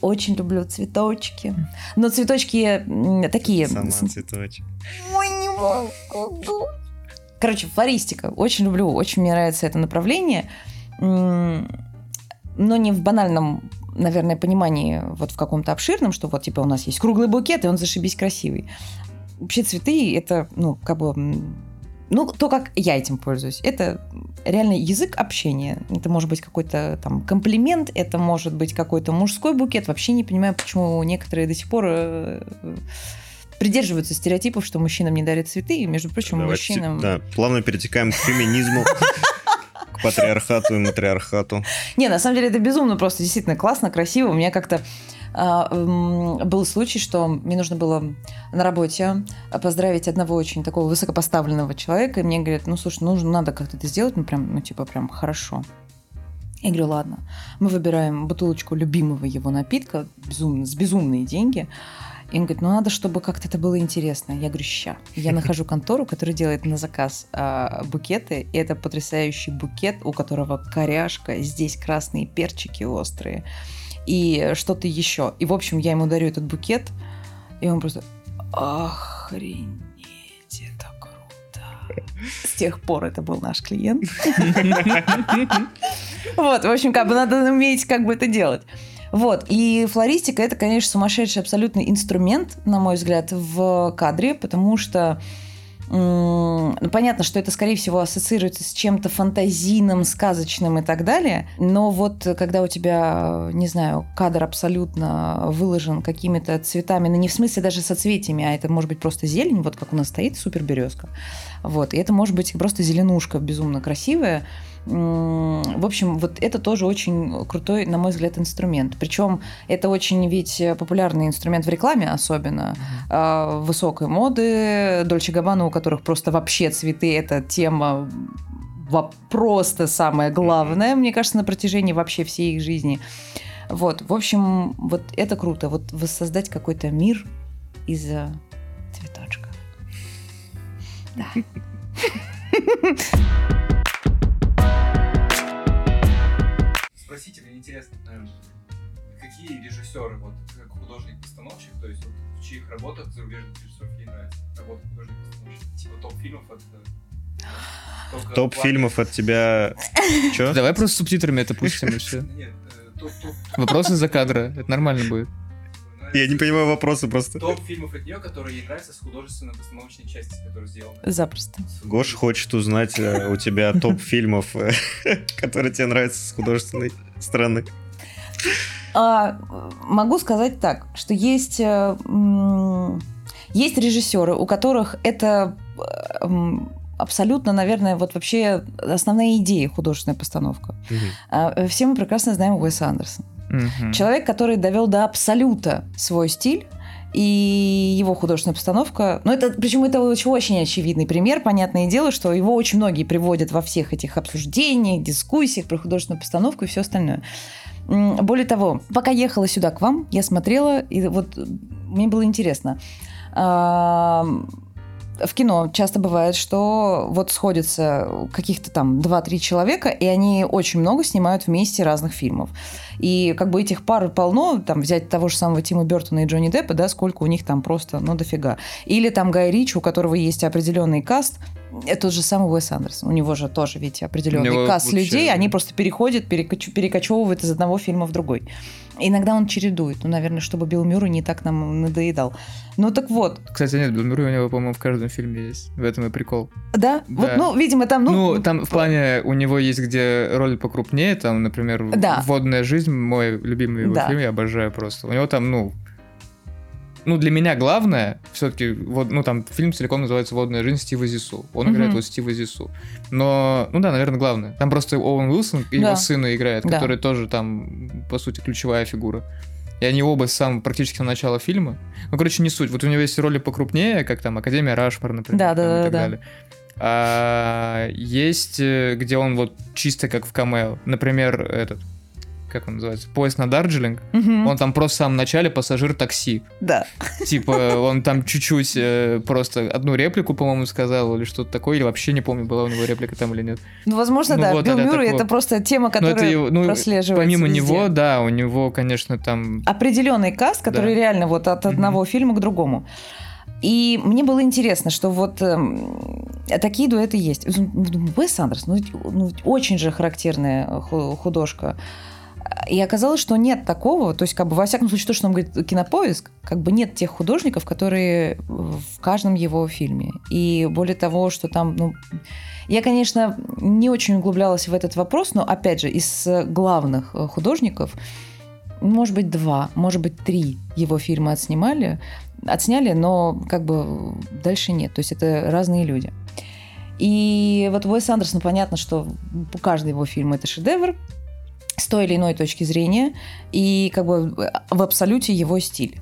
очень люблю цветочки. Но цветочки такие... Сама цветочек. Ой, не могу. Короче, флористика. Очень люблю, очень мне нравится это направление. Но не в банальном наверное, понимании вот в каком-то обширном, что вот типа у нас есть круглый букет, и он зашибись красивый. Вообще цветы это, ну, как бы ну, то, как я этим пользуюсь, это реально язык общения. Это может быть какой-то там комплимент, это может быть какой-то мужской букет. Вообще не понимаю, почему некоторые до сих пор э, придерживаются стереотипов, что мужчинам не дарят цветы, и, между прочим, Давайте, мужчинам... Да, плавно перетекаем к феминизму, к патриархату и матриархату. Не, на самом деле это безумно просто, действительно классно, красиво. У меня как-то а, был случай, что мне нужно было на работе поздравить одного очень такого высокопоставленного человека, и мне говорят, ну, слушай, нужно, надо как-то это сделать, ну, прям, ну, типа, прям хорошо. Я говорю, ладно, мы выбираем бутылочку любимого его напитка безумно, с безумные деньги, и он говорит, ну надо, чтобы как-то это было интересно. Я говорю, ща. Я нахожу контору, которая делает на заказ а, букеты. И это потрясающий букет, у которого коряшка, здесь красные перчики острые и что-то еще. И, в общем, я ему дарю этот букет, и он просто охренеть, это круто. С тех пор это был наш клиент. Вот, в общем, как бы надо уметь как бы это делать. Вот, и флористика это, конечно, сумасшедший абсолютный инструмент, на мой взгляд, в кадре, потому что ну, понятно, что это, скорее всего, ассоциируется с чем-то фантазийным, сказочным и так далее. Но вот когда у тебя, не знаю, кадр абсолютно выложен какими-то цветами, ну не в смысле даже соцветиями, а это может быть просто зелень, вот как у нас стоит супер березка. Вот, и это может быть просто зеленушка безумно красивая. В общем, вот это тоже очень крутой, на мой взгляд, инструмент. Причем это очень ведь популярный инструмент в рекламе, особенно mm-hmm. высокой моды. Дольче Габбана, у которых просто вообще цветы – это тема просто самое главное, мне кажется, на протяжении вообще всей их жизни. Вот, в общем, вот это круто. Вот воссоздать какой-то мир из цветочков. Да. спросите, мне интересно, какие режиссеры, вот как художник-постановщик, то есть вот в чьих работах зарубежных режиссеров ей нравится работа художник-постановщик, типа топ-фильмов от э, Топ фильмов от тебя. Че? Давай просто субтитрами это пустим и все. Нет, э, Вопросы за кадра. Это нормально будет. Я не понимаю вопросы просто. Топ фильмов от нее, которые ей нравятся с художественно-постановочной части, которые сделаны. Запросто. Гош хочет узнать э, у тебя топ фильмов, э, которые тебе нравятся с художественной стороны. А, могу сказать так, что есть, э, есть режиссеры, у которых это абсолютно, наверное, вот вообще основная идея художественная постановка. Угу. Все мы прекрасно знаем Уэса Андерсона. Угу. Человек, который довел до абсолюта свой стиль, и его художественная постановка. Ну, это, причем это очень, очень очевидный пример. Понятное дело, что его очень многие приводят во всех этих обсуждениях, дискуссиях про художественную постановку и все остальное. Более того, пока ехала сюда к вам, я смотрела, и вот мне было интересно в кино часто бывает, что вот сходятся каких-то там 2-3 человека, и они очень много снимают вместе разных фильмов. И как бы этих пар полно, там взять того же самого Тима Бертона и Джонни Деппа, да, сколько у них там просто, ну, дофига. Или там Гай Рич, у которого есть определенный каст, тот же самый Уэс Андерсон. У него же тоже, ведь определенный каст вообще... людей, они просто переходят, перекоч... перекочевывают из одного фильма в другой. Иногда он чередует, ну, наверное, чтобы Билл Мюррей не так нам надоедал. Ну, так вот. Кстати, нет, Билл Мюррей у него, по-моему, в каждом фильме есть. В этом и прикол. Да? да. Вот, ну, видимо, там... Ну, ну, там в плане у него есть, где роль покрупнее, там, например, да. «Водная жизнь», мой любимый его да. фильм, я обожаю просто. У него там, ну, ну, для меня главное, все-таки, вот, ну, там, фильм целиком называется «Водная жизнь» Стива Зису. Он mm-hmm. играет вот Стива Зису. Но, ну да, наверное, главное. Там просто Оуэн Уилсон, да. его сына играет, да. который тоже там, по сути, ключевая фигура. И они оба с самого практически с начала фильма. Ну, короче, не суть. Вот у него есть роли покрупнее, как там Академия Рашпор, например. Да, да, и да, так да. далее. А есть, э, где он вот чисто как в камео. Например, этот, как он называется, поезд на Дарджилинг. Мгм. Он там просто в самом начале пассажир такси. Да. Типа, он там чуть-чуть э, просто одну реплику, по-моему, сказал, или что-то такое, или вообще не помню, была у него реплика там или нет. Ну, возможно, Ну да. вот, Билл Мюррей это просто тема, которая это его- ну, прослеживается Помимо везде. него, да, у него, конечно, там... определенный каст, который Да. реально вот от одного фильма к другому. И мне было интересно, что вот эм, такие дуэты есть. Думаю, Уэс Андерс, ну, ведь- ну, ведь очень же характерная э, ху- художка. И оказалось, что нет такого, то есть, как бы, во всяком случае, то, что нам говорит кинопоиск, как бы нет тех художников, которые в каждом его фильме. И более того, что там, ну, я, конечно, не очень углублялась в этот вопрос, но, опять же, из главных э, художников, может быть, два, может быть, три его фильма отснимали, отсняли, но как бы дальше нет. То есть это разные люди. И вот Уэс Андерсон, понятно, что каждый его фильм это шедевр с той или иной точки зрения, и как бы в абсолюте его стиль.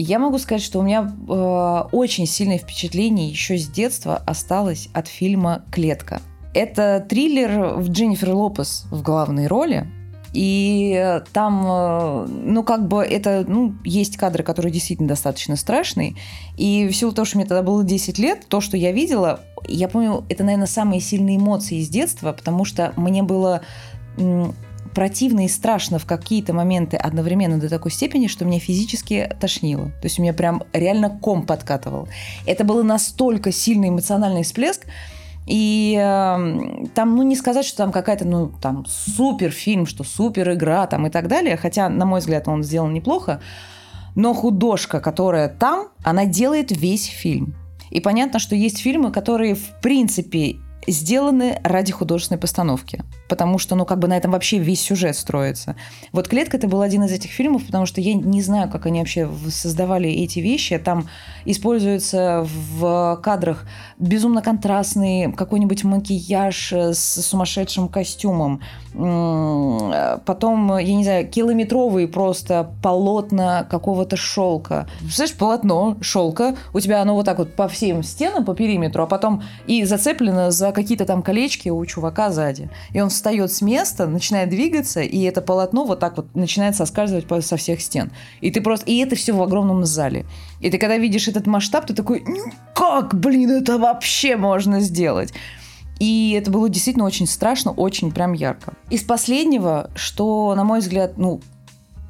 Я могу сказать, что у меня э, очень сильное впечатление еще с детства осталось от фильма «Клетка». Это триллер в Дженнифер Лопес в главной роли. И там, э, ну, как бы это, ну, есть кадры, которые действительно достаточно страшные. И в силу того, что мне тогда было 10 лет, то, что я видела, я помню, это, наверное, самые сильные эмоции из детства, потому что мне было противно и страшно в какие-то моменты одновременно до такой степени, что меня физически тошнило. То есть у меня прям реально ком подкатывал. Это был настолько сильный эмоциональный всплеск, и э, там, ну, не сказать, что там какая-то, ну, там, супер фильм, что супер игра там и так далее, хотя, на мой взгляд, он сделан неплохо, но художка, которая там, она делает весь фильм. И понятно, что есть фильмы, которые, в принципе, сделаны ради художественной постановки. Потому что, ну, как бы на этом вообще весь сюжет строится. Вот «Клетка» это был один из этих фильмов, потому что я не знаю, как они вообще создавали эти вещи. Там используется в кадрах безумно контрастный какой-нибудь макияж э, с сумасшедшим костюмом. Э, Потом, я не знаю, километровые просто полотна какого-то шелка. Представляешь, полотно шелка, у тебя оно вот так вот по всем стенам, по периметру, а потом и зацеплено за какие-то там колечки у чувака сзади. И он встает с места, начинает двигаться, и это полотно вот так вот начинает соскальзывать со всех стен. И ты просто... И это все в огромном зале. И ты когда видишь этот масштаб, ты такой, «Ну как, блин, это вообще можно сделать? И это было действительно очень страшно, очень прям ярко. Из последнего, что, на мой взгляд, ну,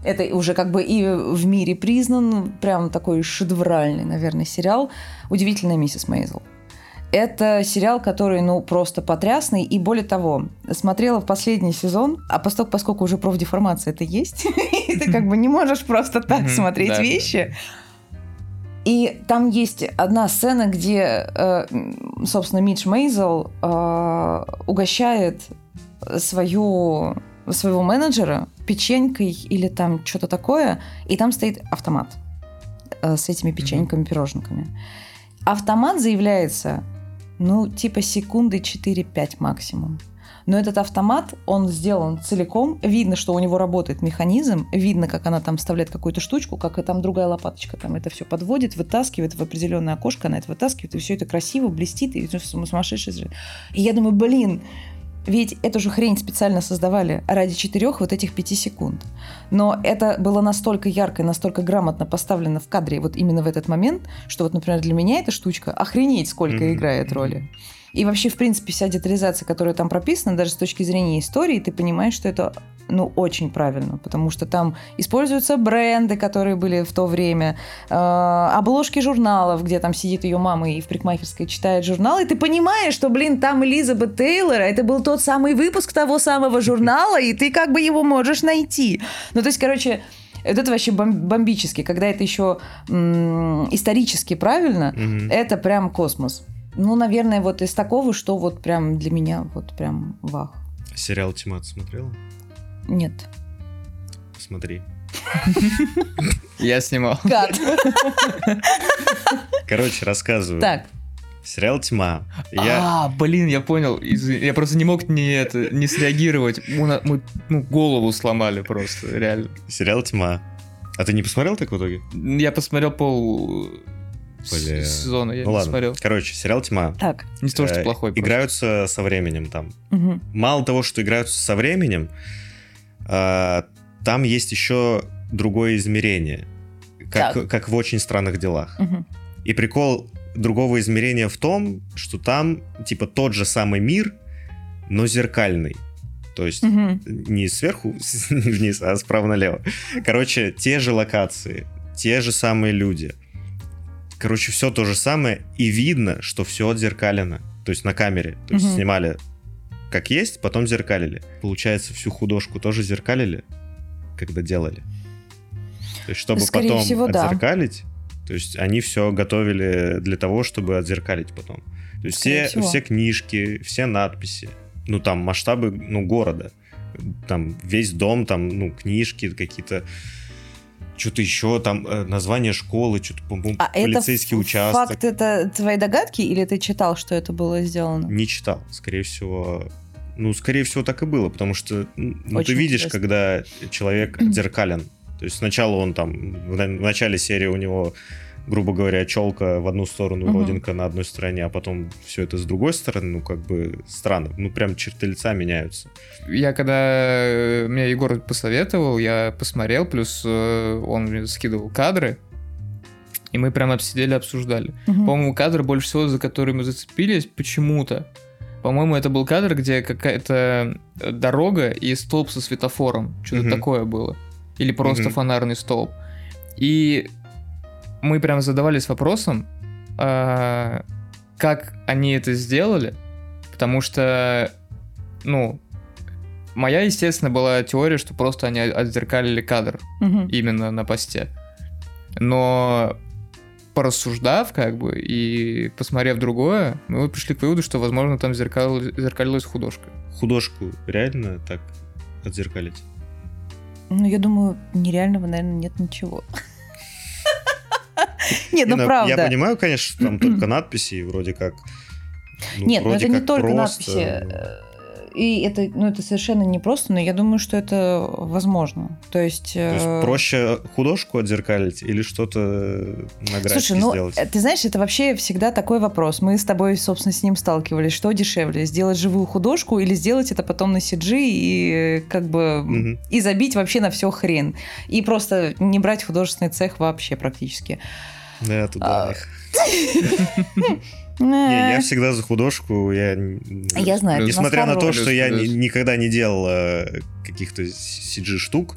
это уже как бы и в мире признан, прям такой шедевральный, наверное, сериал «Удивительная миссис Мейзел». Это сериал, который, ну, просто потрясный. И более того, смотрела в последний сезон, а поскольку, поскольку уже профдеформация это есть, ты как бы не можешь просто так смотреть вещи. И там есть одна сцена, где, э, собственно, Мидж Мейзел э, угощает свою, своего менеджера печенькой или там что-то такое, и там стоит автомат э, с этими печеньками, пироженками. Автомат заявляется, ну, типа секунды 4-5 максимум. Но этот автомат, он сделан целиком. Видно, что у него работает механизм. Видно, как она там вставляет какую-то штучку, как и там другая лопаточка там это все подводит, вытаскивает в определенное окошко, она это вытаскивает, и все это красиво, блестит, и сумасшедший. зрелище. И я думаю, блин, ведь эту же хрень специально создавали ради четырех вот этих пяти секунд. Но это было настолько ярко и настолько грамотно поставлено в кадре вот именно в этот момент, что вот, например, для меня эта штучка охренеть сколько Мгм. играет роли. И вообще, в принципе, вся детализация, которая там прописана, даже с точки зрения истории, ты понимаешь, что это ну, очень правильно, потому что там используются бренды, которые были в то время, э, обложки журналов, где там сидит ее мама и в парикмахерской читает журнал, и ты понимаешь, что, блин, там Элизабет Тейлор, это был тот самый выпуск того самого журнала, и ты как бы его можешь найти. Ну, то есть, короче, вот это вообще бом- бомбически, когда это еще м, исторически правильно, Мгм. это прям космос. Ну, наверное, вот из такого, что вот прям для меня вот прям вах. Сериал «Тьма» ты смотрела? Нет. Посмотри. Я снимал. Гад. Короче, рассказываю. Так, Сериал «Тьма». Я... А, блин, я понял. Я просто не мог не, это, не среагировать. Мы, мы, ну, голову сломали просто, реально. Сериал «Тьма». А ты не посмотрел так в итоге? Я посмотрел пол Бля. сезона, я ну не ладно. смотрел. Короче, сериал «Тьма». Так. Не то, что Э, плохой. просто. Играются со временем там. Мало того, что играются со временем, а, там есть еще другое измерение. Как, Так. как в очень странных делах. Мгм. И прикол другого измерения в том, что там типа тот же самый мир, но зеркальный. То есть Мгм. не сверху вниз, а справа налево. Короче, те же локации, те же самые люди. Короче, все то же самое, и видно, что все отзеркалено. То есть на камере. То есть Мгм. снимали как есть, потом зеркалили. Получается, всю художку тоже зеркалили, когда делали. То есть, чтобы Скорее потом всего, да. отзеркалить, то есть они все готовили для того, чтобы отзеркалить потом. То есть Скорее все, всего. все книжки, все надписи, ну там масштабы, ну города, там весь дом, там ну книжки какие-то, что-то еще там э, название школы, что-то А это полицейский ф- участок. факт, это твои догадки, или ты читал, что это было сделано? Не читал, скорее всего. Ну, скорее всего, так и было, потому что ну, ты видишь, интересно. когда человек отзеркален. То есть сначала он там, в начале серии у него, грубо говоря, челка в одну сторону, Мгм. родинка на одной стороне, а потом все это с другой стороны, ну, как бы странно. Ну, прям черты лица меняются. Я когда э, мне Егор посоветовал, я посмотрел, плюс э, он мне скидывал кадры, и мы прям обсидели, обсуждали. Мгм. По-моему, кадр больше всего, за который мы зацепились, почему-то. По-моему, это был кадр, где какая-то дорога и столб со светофором. Что-то Мгм. такое было. Или просто Мгм. фонарный столб. И мы прям задавались вопросом, а, как они это сделали, потому что, ну, моя, естественно, была теория, что просто они отзеркалили кадр именно на посте. Но порассуждав, как бы, и посмотрев другое, мы пришли к выводу, что, возможно, там зеркал... зеркалилась художка. Художку реально так отзеркалить? Ну, я думаю, нереального, наверное, нет ничего. Нет, Не, ну ну, правда. Я понимаю, конечно, что там только надписи, и вроде как... ну, Нет, ну вроде это не только надписи. э, И это, ну, это совершенно непросто, но я думаю, что это возможно. То есть... То есть э, проще художку отзеркалить или что-то на графике Слушай, ну, сделать? э, ты знаешь, это вообще всегда такой вопрос. Мы с тобой, собственно, с ним сталкивались. Что дешевле, сделать живую художку или сделать это потом на CG и как бы Мгм. и забить вообще на все хрен. И просто не брать художественный цех вообще практически. Да, туда. А, их. Не, я всегда за художку. Я, н- Я знаю, Несмотря на то, что я никогда не делал э, каких-то CG штук,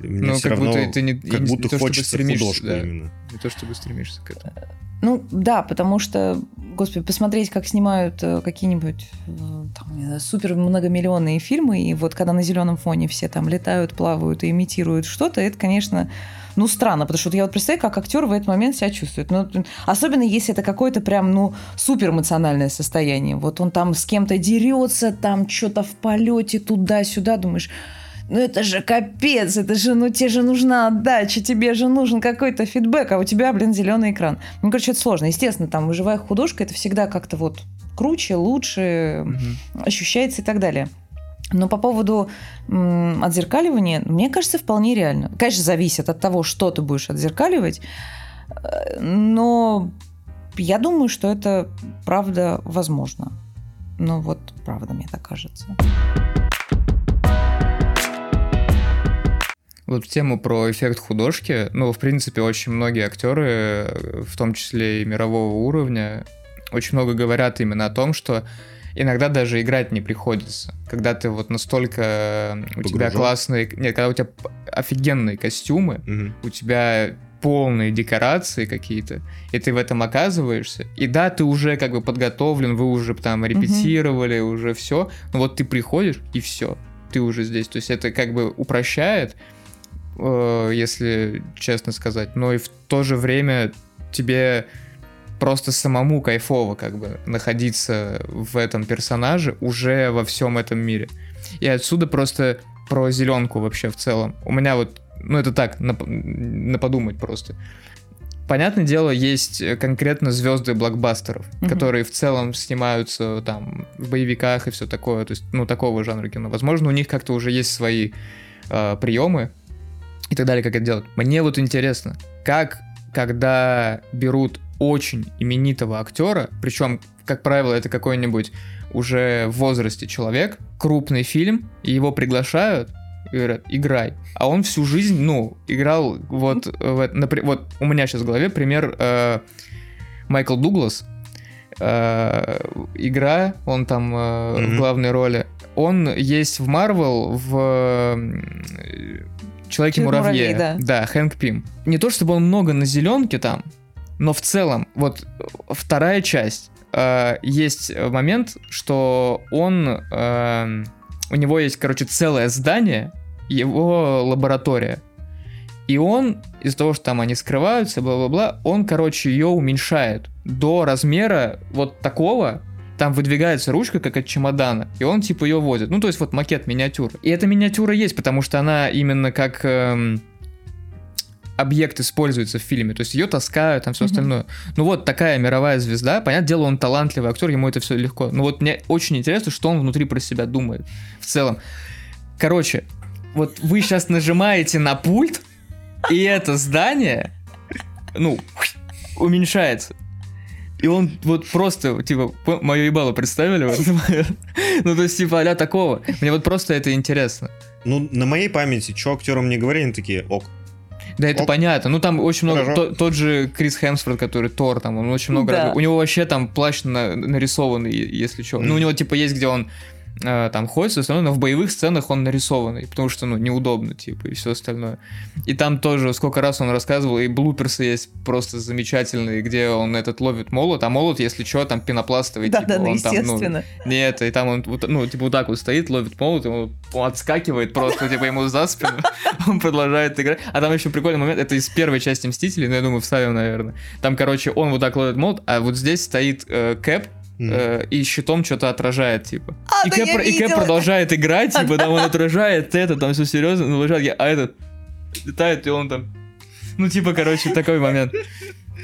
мне Ну, все как равно будто ты не- как не будто то, хочется художку да. именно. Не то, чтобы стремишься к этому. Ну, да, потому что, господи, посмотреть, как снимают э, какие-нибудь э, там, не знаю, супер многомиллионные фильмы, и вот когда на зеленом фоне все там летают, плавают и имитируют что-то, это, конечно, ну, странно, потому что вот я вот представляю, как актер в этот момент себя чувствует. Ну, особенно если это какое-то прям, ну, супер эмоциональное состояние. Вот он там с кем-то дерется, там что-то в полете туда-сюда, думаешь, ну это же капец, это же, ну тебе же нужна отдача, тебе же нужен какой-то фидбэк, а у тебя, блин, зеленый экран. Ну, короче, это сложно. Естественно, там живая художка, это всегда как-то вот круче, лучше Мгм. ощущается и так далее. Но по поводу м, отзеркаливания, мне кажется, вполне реально. Конечно, зависит от того, что ты будешь отзеркаливать, э, но я думаю, что это правда возможно. Ну вот, правда, мне так кажется. Вот в тему про эффект художки, ну, в принципе, очень многие актеры, э, в том числе и мирового уровня, очень много говорят именно о том, что иногда даже играть не приходится. Когда ты вот настолько... э, У тебя Погружен? классные... Нет, когда у тебя офигенные костюмы, Мгм. у тебя полные декорации какие-то, и ты в этом оказываешься. И да, ты уже как бы подготовлен, вы уже там репетировали, уже все. Но вот ты приходишь, и все. Ты уже здесь. То есть это как бы упрощает, э, если честно сказать. Но и в то же время тебе просто самому кайфово как бы находиться в этом персонаже уже во всем этом мире. И отсюда просто про зеленку вообще в целом. У меня вот, ну это так, на, на подумать просто. Понятное дело, есть э, конкретно звезды блокбастеров, Мгм. которые в целом снимаются там в боевиках и все такое, то есть, ну, такого жанра кино. Возможно, у них как-то уже есть свои э, приемы, и так далее, как это делать. Мне вот интересно, как когда берут очень именитого актера, причем, как правило, это какой-нибудь уже в возрасте человек, крупный фильм, и его приглашают, и говорят, играй. А он всю жизнь, ну, играл вот, в, это- напри- вот у меня сейчас в голове пример э, Майкл Дуглас, Э, игра, он там э, в Мгм. главной роли. Он есть в Марвел в э, Человеке-муравье. Человек-муравей, да. Хэнк Пим. Не то чтобы он много на зеленке там, но в целом, вот вторая часть, э, есть момент, что он, э, у него есть, короче, целое здание, его лаборатория. И он, из-за того, что там они скрываются, бла-бла-бла, он, короче, ее уменьшает до размера вот такого, там выдвигается ручка, как от чемодана, и он типа ее возит. Ну, то есть вот макет миниатюры. И эта миниатюра есть, потому что она именно как эм, объект используется в фильме. То есть ее таскают, там все Мгм. остальное. Ну вот такая мировая звезда. Понятное дело, он талантливый актер, ему это все легко. Но вот мне очень интересно, что он внутри про себя думает в целом. Короче, вот вы сейчас нажимаете на пульт, и это здание, ну, уменьшается. И он вот просто, типа, мое ебало представили? Моё? Ну, то есть, типа, а такого. Мне вот просто это интересно. Ну, на моей памяти, что актерам не говорили, они такие, ок. Да, это Ок. понятно. Ну, там очень много... То- тот же Крис Хемсворт, который Тор, там, он очень много... Да. раз- У него вообще там плащ на- нарисованный, если что. Ну, у него, типа, есть, где он там ходит, все остальное, но в боевых сценах он нарисованный, потому что, ну, неудобно, типа, и все остальное. И там тоже сколько раз он рассказывал, и блуперсы есть просто замечательные, где он этот ловит молот, а молот, если что, там пенопластовый, Да, типа, да, он там, ну, естественно. не это, и там он, ну, типа, вот так вот стоит, ловит молот, он отскакивает просто, типа, ему за спину, он продолжает играть. А там еще прикольный момент, это из первой части Мстителей, но я думаю, вставим, наверное. Там, короче, он вот так ловит молот, а вот здесь стоит э, Кэп, Э, и щитом что-то отражает, типа. А, и, да, Кэп, и Кэп продолжает играть, типа, там он отражает это, там все серьезно, ну, лежат, я- а этот летает, и он там... Ну, типа, короче, такой момент.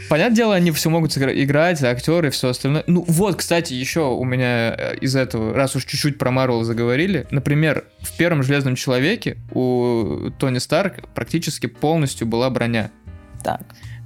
Понятное дело, они все могут играть, актеры, все остальное. Ну вот, кстати, еще у меня э, из этого, раз уж чуть-чуть про Марвел заговорили, например, в первом Железном Человеке у Тони Старк практически полностью была броня. Так,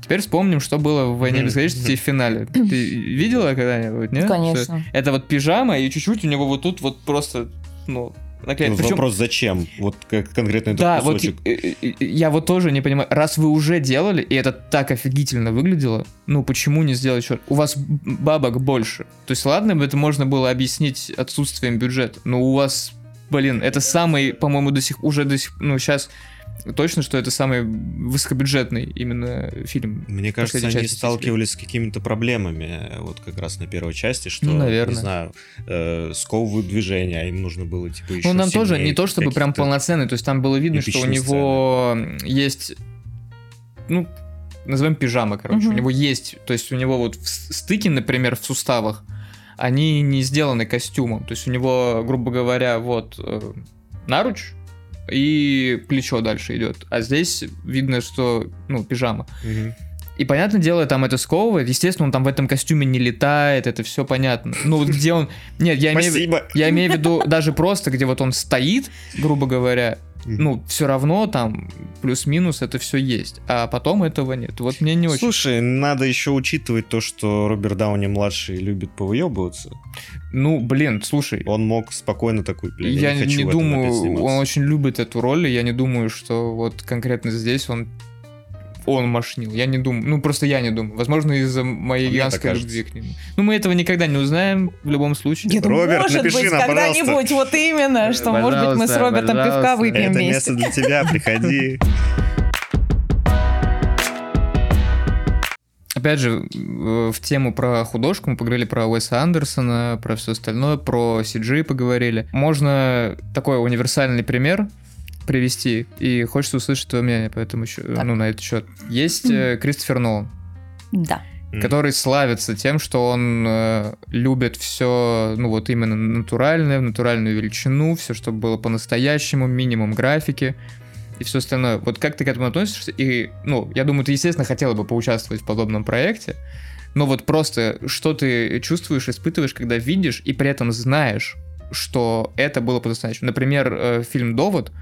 Теперь вспомним, что было в «Войне бесконечности» в финале. Ты видела когда-нибудь, нет? конечно. Что Это вот пижама, и чуть-чуть у него вот тут вот просто, ну, наклеено. Вот Причем- Вопрос, зачем? Вот как конкретно этот да, вот кусочек. э, я вот тоже не понимаю, раз вы уже делали, и это так офигительно выглядело, ну почему не сделать еще? У вас бабок больше. То есть ладно бы это можно было объяснить отсутствием бюджета, но у вас, блин, это самый, по-моему, до сих уже до сих, ну сейчас точно, что это самый высокобюджетный именно фильм. Мне кажется, они части сталкивались с какими-то проблемами, э, вот как раз на первой части, что, Ну, наверное. не знаю, э, сковывают движения, а им нужно было, типа, еще Ну, нам тоже не то чтобы прям полноценный, то есть там было видно, что у него есть, ну, назовем пижама, короче, у Мгм. него есть, то есть у него вот в стыки, например, в суставах, они не сделаны костюмом, то есть у него, грубо говоря, вот э, наруч и плечо дальше идет, а здесь видно, что, ну, пижама. Мгм. И, понятное дело, там это сковывает. Естественно, он там в этом костюме не летает, это все понятно. Ну, вот где он... Нет, я имею, я имею в виду даже просто, где вот он стоит, грубо говоря. Ну, все равно там плюс-минус это все есть. А потом этого нет. Вот мне не очень... Слушай, надо еще учитывать то, что Роберт Дауни-младший любит повыебываться. Ну, блин, слушай, Он мог спокойно такой, блин, я я не хочу не думаю, сниматься». он очень любит эту роль, и я не думаю, что вот конкретно здесь он он машнил. Я не думаю. Ну, просто я не думаю. Возможно, из-за моей гигантской любви к нему. Ну, мы этого никогда не узнаем в любом случае. Я думаю, Роберт, может напиши быть, нам, когда-нибудь вот именно, что, может быть, мы с Пожалуйста, Робертом пивка пожалуйста. выпьем Это вместе. место для тебя, приходи. Опять же, в в тему про художку мы поговорили про Уэса Андерсона, про все остальное, про CG поговорили. Можно такой универсальный пример привести, и хочется услышать твое мнение по этому счету, ну, на этот счет. Есть э, Кристофер Нолан, Да. Который славится тем, что он э, любит все, ну вот именно натуральное, в натуральную величину, все, чтобы было по-настоящему, минимум графики и все остальное. Вот как ты к этому относишься? И, ну, я думаю, ты, естественно, хотела бы поучаствовать в подобном проекте, но вот просто что ты чувствуешь, испытываешь, когда видишь и при этом знаешь, что это было по-настоящему. Например, э, фильм «Довод»,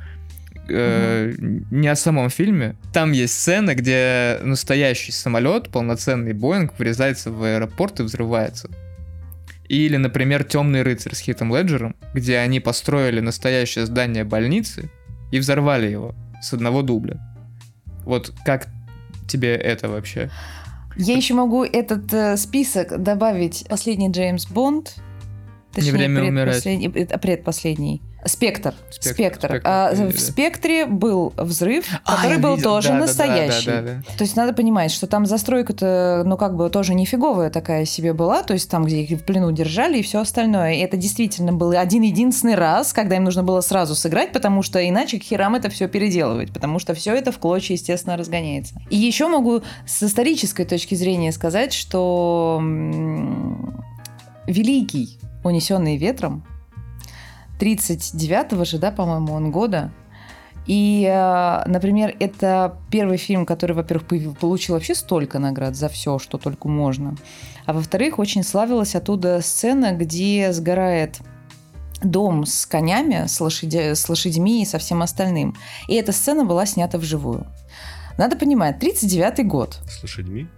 э, не о самом фильме. Там есть сцена, где настоящий самолет, полноценный Боинг, врезается в аэропорт и взрывается. Или, например, Темный рыцарь с Хитом Леджером, где они построили настоящее здание больницы и взорвали его с одного дубля. Вот как тебе это вообще? Я еще могу этот э, список добавить. Последний Джеймс Бонд. Не время умирать. предпоследний- э, Предпоследний. Спектр. Спектр, Спектр. Спектр, А, да. в Спектре был взрыв, А, который был видел. тоже Да, да, да, настоящий. да, да, да. То есть надо понимать, что там застройка-то, ну, как бы тоже нифиговая такая себе была, то есть там, где их в плену держали и все остальное. И это действительно был один-единственный раз, когда им нужно было сразу сыграть, потому что иначе к херам это все переделывать, потому что все это в клочья, естественно, разгоняется. И еще могу с исторической точки зрения сказать, что Великий, унесенный ветром, 39-го же, да, по-моему, он года, и, э, например, это первый фильм, который, во-первых, получил вообще столько наград за все, что только можно. А во-вторых, очень славилась оттуда сцена, где сгорает дом с конями, с, лошадя- с лошадьми и со всем остальным. И эта сцена была снята вживую. Надо понимать, 39-й год. С лошадьми?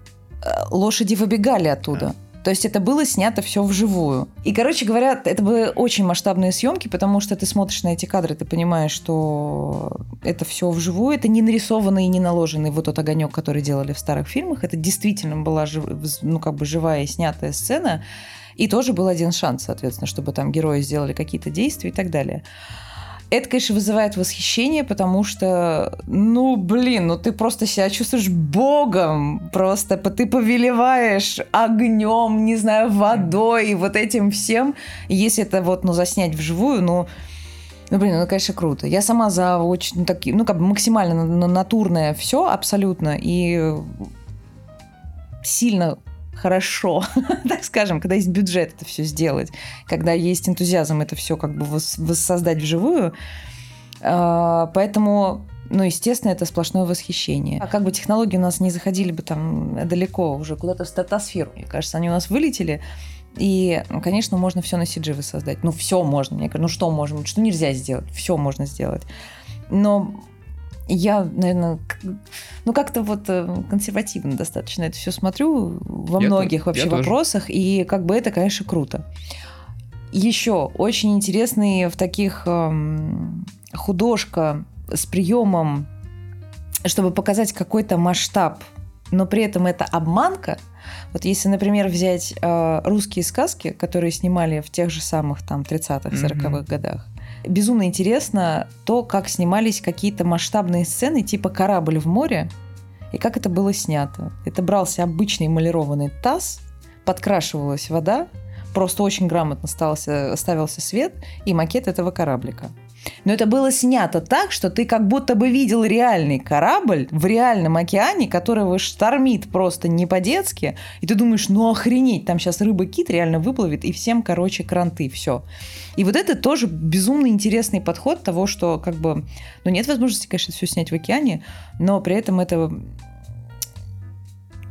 Э, Лошади выбегали оттуда. То есть это было снято все вживую. И, короче говоря, это были очень масштабные съемки, потому что ты смотришь на эти кадры, ты понимаешь, что это все вживую, это не нарисованный и не наложенный вот тот огонек, который делали в старых фильмах. Это действительно была ну, как бы живая и снятая сцена. И тоже был один шанс, соответственно, чтобы там герои сделали какие-то действия и так далее. Это, конечно, вызывает восхищение, потому что, ну, блин, ну ты просто себя чувствуешь богом, просто ты повелеваешь огнем, не знаю, водой вот этим всем. Если это вот, ну, заснять вживую, ну, ну, блин, ну, конечно, круто. Я сама за очень такие, ну, как бы максимально на- на- натурное все абсолютно. И сильно хорошо, так скажем, когда есть бюджет это все сделать, когда есть энтузиазм это все как бы вос- воссоздать вживую. А, Поэтому, ну, естественно, это сплошное восхищение. А как бы технологии у нас не заходили бы там далеко, уже куда-то в стратосферу, мне кажется, они у нас вылетели. И, ну, конечно, можно все на CG воссоздать. Ну, все можно. Мне кажется, ну что можем, что нельзя сделать? Все можно сделать. Но я, наверное, ну как-то вот э, консервативно достаточно это все смотрю во Я многих то- я вообще тоже. вопросах, и как бы это, конечно, круто. Еще очень интересный в таких эм, художка с приемом, чтобы показать какой-то масштаб, но при этом это обманка. Вот если, например, взять э, русские сказки, которые снимали в тех же самых там 30-х, 40-х Мгм. годах, безумно интересно то, как снимались какие-то масштабные сцены, типа корабль в море, и как это было снято. Это брался обычный эмалированный таз, подкрашивалась вода, просто очень грамотно ставился, ставился свет и макет этого кораблика. Но это было снято так, что ты как будто бы видел реальный корабль в реальном океане, которого штормит просто не по-детски, и ты думаешь, ну охренеть, там сейчас рыба-кит реально выплывет, и всем, короче, кранты, все. И вот это тоже безумно интересный подход того, что как бы, ну нет возможности, конечно, все снять в океане, но при этом это...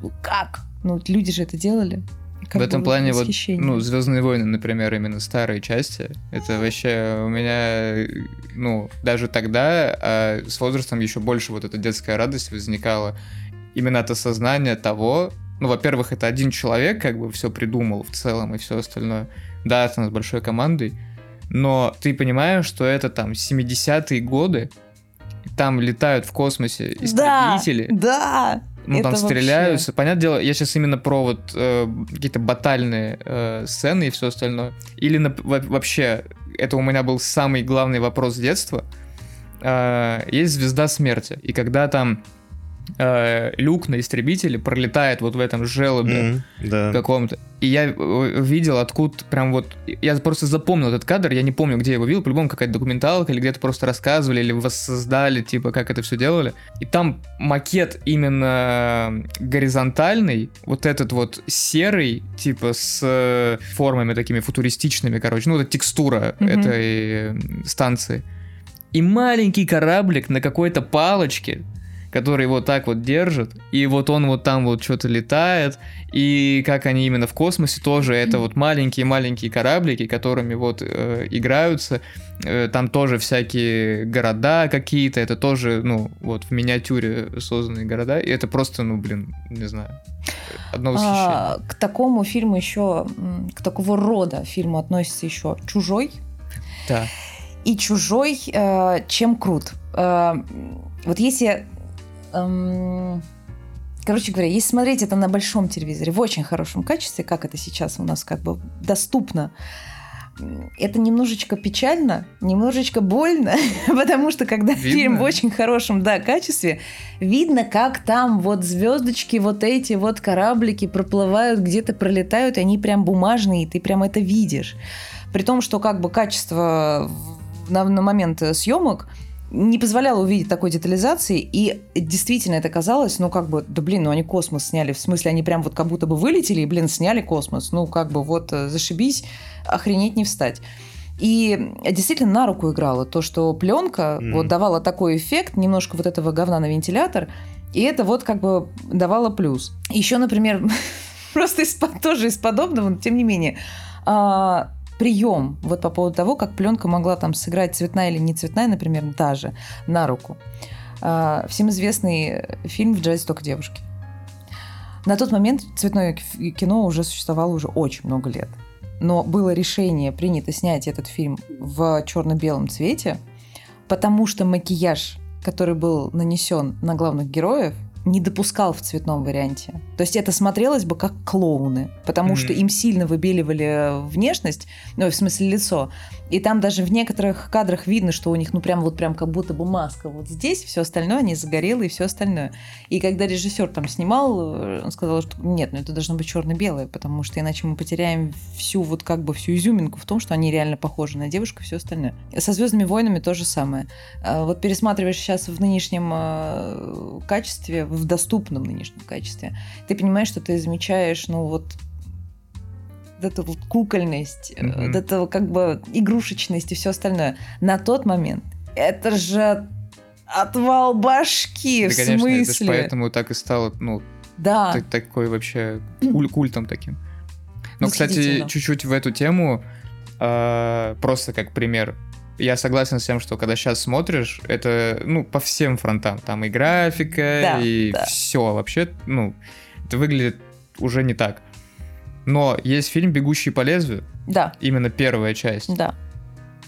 Ну как? Ну люди же это делали. Как в этом плане вот, ну, Звездные войны, например, именно старые части, это вообще у меня, ну, даже тогда, а с возрастом еще больше вот эта детская радость возникала. Именно от осознания того, ну, во-первых, это один человек как бы все придумал в целом и все остальное. Да, это с большой командой, но ты понимаешь, что это там 70-е годы, там летают в космосе да, истребители, да, ну, там Это вообще- стреляются. Понятное дело, я сейчас именно про вот э, какие-то батальные э, сцены и все остальное. Или во- вообще, это у меня был самый главный вопрос детства. Э, есть звезда смерти. И когда там э, люк на истребителе пролетает вот в этом желобе Мгм, Да. каком-то. И я э, видел откуда прям вот... Я просто запомнил этот кадр, я не помню, где я его видел, по-любому какая-то документалка, или где-то просто рассказывали, или воссоздали, типа, как это все делали. И там макет именно горизонтальный, вот этот вот серый, типа, с формами такими футуристичными, короче, ну, это текстура Мгм. этой станции. И маленький кораблик на какой-то палочке, который вот так вот держит, и вот он вот там вот что-то летает, и как они именно в космосе тоже, это вот маленькие-маленькие кораблики, которыми вот э, играются, Э, там тоже всякие города какие-то, это тоже, ну, вот в миниатюре созданные города, и это просто, ну, блин, не знаю, одно восхищение. А, к такому фильму еще, к такого рода фильму относится еще «Чужой». Да. И «Чужой» э, чем крут? Э, вот если... эм, Короче говоря, если смотреть это на большом телевизоре в очень хорошем качестве, как это сейчас у нас как бы доступно, это немножечко печально, немножечко больно, потому что когда Видно? фильм в очень хорошем да, качестве, видно, как там вот звездочки, вот эти вот кораблики проплывают, где-то пролетают, и они прям бумажные, и ты прям это видишь. При том, что как бы качество на, на момент съемок не позволяло увидеть такой детализации, и действительно это казалось, ну как бы, да блин, ну они космос сняли, в смысле они прям вот как будто бы вылетели и, блин, сняли космос, ну как бы вот э, зашибись, охренеть не встать. И действительно на руку играло то, что пленка Мгм. вот давала такой эффект, немножко вот этого говна на вентилятор, и это вот как бы давало плюс. Еще, например, просто из, тоже из подобного, но тем не менее, а, прием вот по поводу того, как пленка могла там сыграть цветная или не цветная, например, даже на руку. А, всем известный фильм «В джазе только девушки». На тот момент цветное кино уже существовало уже очень много лет. Но было решение принято снять этот фильм в черно-белом цвете, потому что макияж, который был нанесен на главных героев, не допускал в цветном варианте. То есть это смотрелось бы как клоуны, потому Мгм. что им сильно выбеливали внешность, ну, в смысле лицо. И там даже в некоторых кадрах видно, что у них, ну, прям вот прям как будто бы маска вот здесь, все остальное, они загорелые и все остальное. И когда режиссер там снимал, э, он сказал, что нет, ну это должно быть черно-белое, потому что иначе мы потеряем всю вот как бы всю изюминку в том, что они реально похожи на девушку и все остальное. Со Звездными войнами то же самое. А Вот пересматриваешь сейчас в нынешнем э, качестве, в доступном нынешнем качестве, ты понимаешь, что ты замечаешь, ну вот вот эту вот кукольность, Мгм. вот эту как бы игрушечность и все остальное. На тот момент это же отвал башки, Да, в конечно, это ж смысле? поэтому так и стало, ну, Да. та- такой вообще куль- культом таким. Но, кстати, Восхитительно. чуть-чуть в эту тему, а, просто как пример. Я согласен с тем, что когда сейчас смотришь, это, ну, по всем фронтам. Там и графика, Да, и да. все вообще, ну, это выглядит уже не так. Но есть фильм «Бегущий по лезвию», Да, именно первая часть, да.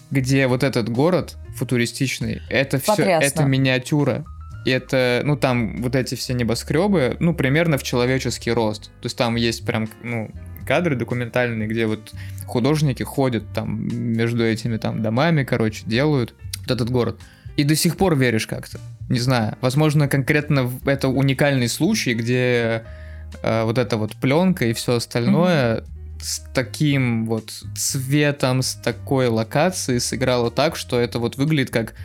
где вот этот город футуристичный, это все, это миниатюра. И это, ну, там вот эти все небоскребы, ну, примерно в человеческий рост. То есть там есть прям, ну, кадры документальные, где вот художники ходят там между этими там домами, короче, делают вот этот город. И до сих пор веришь как-то. Не знаю. Возможно, конкретно это уникальный случай, где э, вот эта вот пленка и все остальное с таким вот цветом, с такой локацией сыграло так, что это вот выглядит как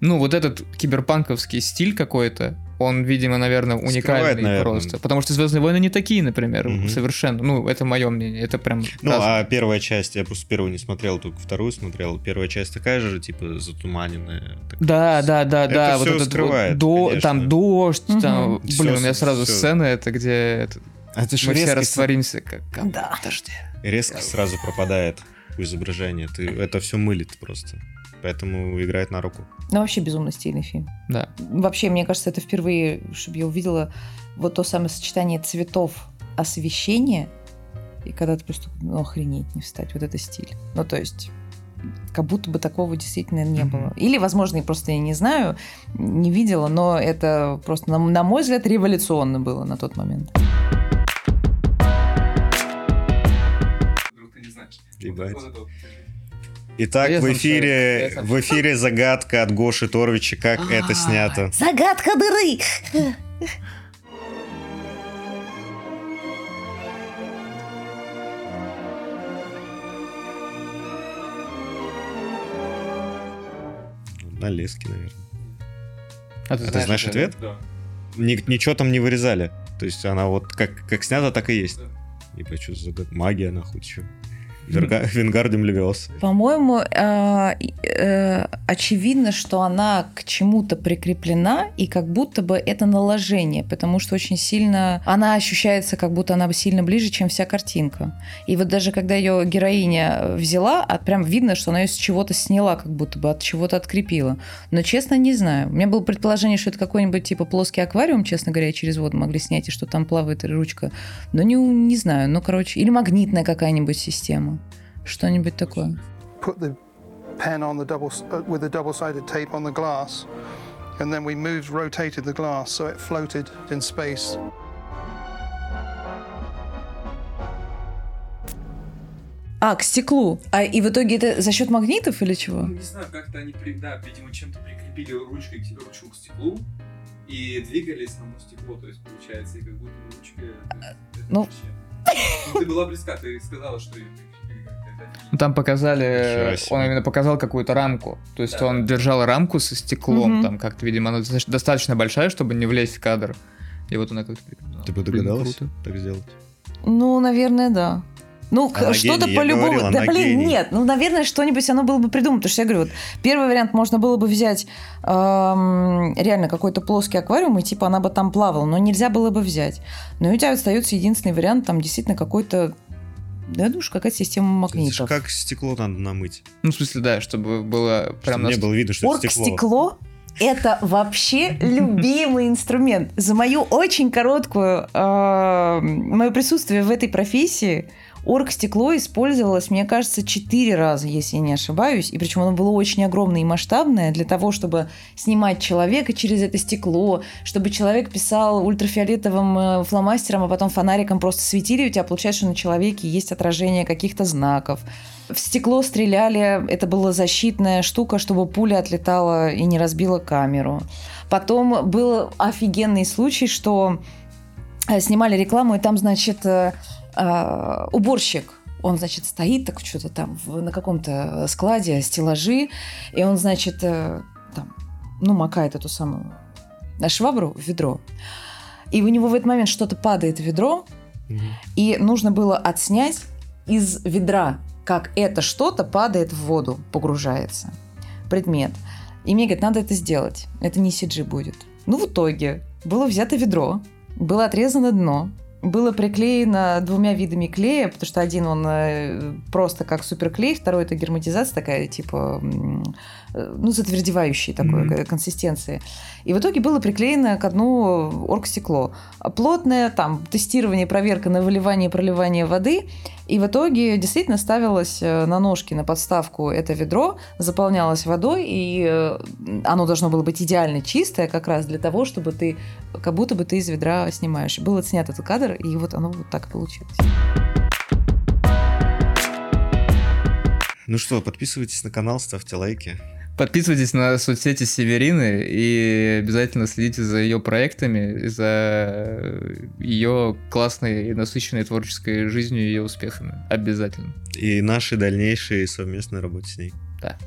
ну, вот этот киберпанковский стиль какой-то, он, видимо, наверное, Скрывает, уникальный наверное. просто. Потому что Звездные войны не такие, например, Мгм. совершенно. Ну, это мое мнение. Это прям. Ну, разное. а первая часть, я просто первую не смотрел, только вторую смотрел. Первая часть такая же, типа, затуманенная. такая. Да, да, да, Это да. всё вот этот вот скрывает, до- там дождь, там. Мгм. Блин, у меня сразу всё. сцена, это где это- А это мы все растворимся, как Да. дождя. резко сразу пропадает у изображения. Ты, это все мылит просто. Поэтому играет на руку. Ну, вообще безумно стильный фильм. Да. Вообще, мне кажется, это впервые, чтобы я увидела вот то самое сочетание цветов освещения, и когда ты просто, ну, охренеть не встать, вот это стиль. Ну, то есть, как будто бы такого действительно не Мгм. было. Или, возможно, и просто я не знаю, не видела, но это просто, на, на мой взгляд, революционно было на тот момент. Вдруг ты не знаешь. Ебать. Вот это вот. Итак, в эфире, в эфире загадка от Гоши Торовича, как это снято. Загадка дыры! На леске, наверное. А ты А ты знаешь ответ? Да. Ни- ничего там не вырезали. То есть она вот как, как снята, так и есть. Да. Что за загад- магия, нахуй, чё. Вингардиум левиоса. По-моему, э, э, очевидно, что она к чему-то прикреплена, и как будто бы это наложение, потому что очень сильно она ощущается, как будто она сильно ближе, чем вся картинка. И вот даже когда ее героиня взяла, а прям видно, что она ее с чего-то сняла, как будто бы от чего-то открепила. Но, честно, не знаю. У меня было предположение, что это какой-нибудь типа плоский аквариум, честно говоря, через воду могли снять, и что там плавает ручка. Но не, не знаю. Ну, короче, или магнитная какая-нибудь система. Что-нибудь такое. put the pen on the double uh, with the double-sided tape on the glass, and then we moved, rotated the glass so it floated in space. А, к стеклу. А и в итоге это за счет магнитов или чего? Ну, не знаю, как-то они, при- да, видимо, чем-то прикрепили ручкой, к- ручку к стеклу и двигали само стекло, то есть получается, и как будто бы ручка... это- это Ну. Ну, ты была близка, ты сказала, что Там показали, он именно показал какую-то рамку. То есть Да. он держал рамку со стеклом, Мгм. там как-то, видимо, она доста- достаточно большая, чтобы не влезть в кадр. И вот она как-то. Ты бы Блин, догадалась круто. так сделать? Ну, наверное, да. Ну, Она что-то по-любому. говорил, да, блин, гений. нет. Ну, наверное, что-нибудь оно было бы придумано. Потому что я говорю, вот первый вариант можно было бы взять эм, реально какой-то плоский аквариум, и типа она бы там плавала, но нельзя было бы взять. Но у тебя остается единственный вариант, там действительно какой-то да, я думаю, что какая-то система магнитов. как стекло надо намыть. Ну, в смысле, да, чтобы было прям... Чтобы не было видно, что это стекло. Орг-стекло – это вообще любимый инструмент. За мою очень короткую э, мое присутствие в этой профессии орг-стекло использовалось, мне кажется, четыре раза, если я не ошибаюсь. И причем оно было очень огромное и масштабное для того, чтобы снимать человека через это стекло, чтобы человек писал ультрафиолетовым э, фломастером, а потом фонариком просто светили, у тебя получается, что на человеке есть отражение каких-то знаков. В стекло стреляли, это была защитная штука, чтобы пуля отлетала и не разбила камеру. Потом был офигенный случай, что э, снимали рекламу, и там, значит, э, э, уборщик, он, значит, стоит так что-то там в- на каком-то складе, стеллажи, и он, значит, э, там, ну, макает эту самую э, швабру в ведро. И у него в этот момент что-то падает в ведро, Мгм. и нужно было отснять из ведра, как это что-то падает в воду, погружается. Предмет. И мне говорят, надо это сделать. Это не CG будет. Ну, в итоге было взято ведро, было отрезано дно, было приклеено двумя видами клея, потому что один он э, просто как суперклей, второй это герметизация такая, типа, ну, затвердевающей такой э, консистенции. И в итоге было приклеено к дну оргстекло. Плотное, там, тестирование, проверка на выливание и проливание воды. И в итоге действительно ставилось э, на ножки, на подставку это ведро, заполнялось водой, и э, оно должно было быть идеально чистое как раз для того, чтобы ты, как будто бы ты из ведра снимаешь. Был отснят этот кадр, и вот оно вот так получилось. Ну что, подписывайтесь на канал, ставьте лайки. Подписывайтесь на соцсети Северины и обязательно следите за ее проектами, за ее классной и насыщенной творческой жизнью и ее успехами. Обязательно. И нашей дальнейшей совместной работе с ней. Да.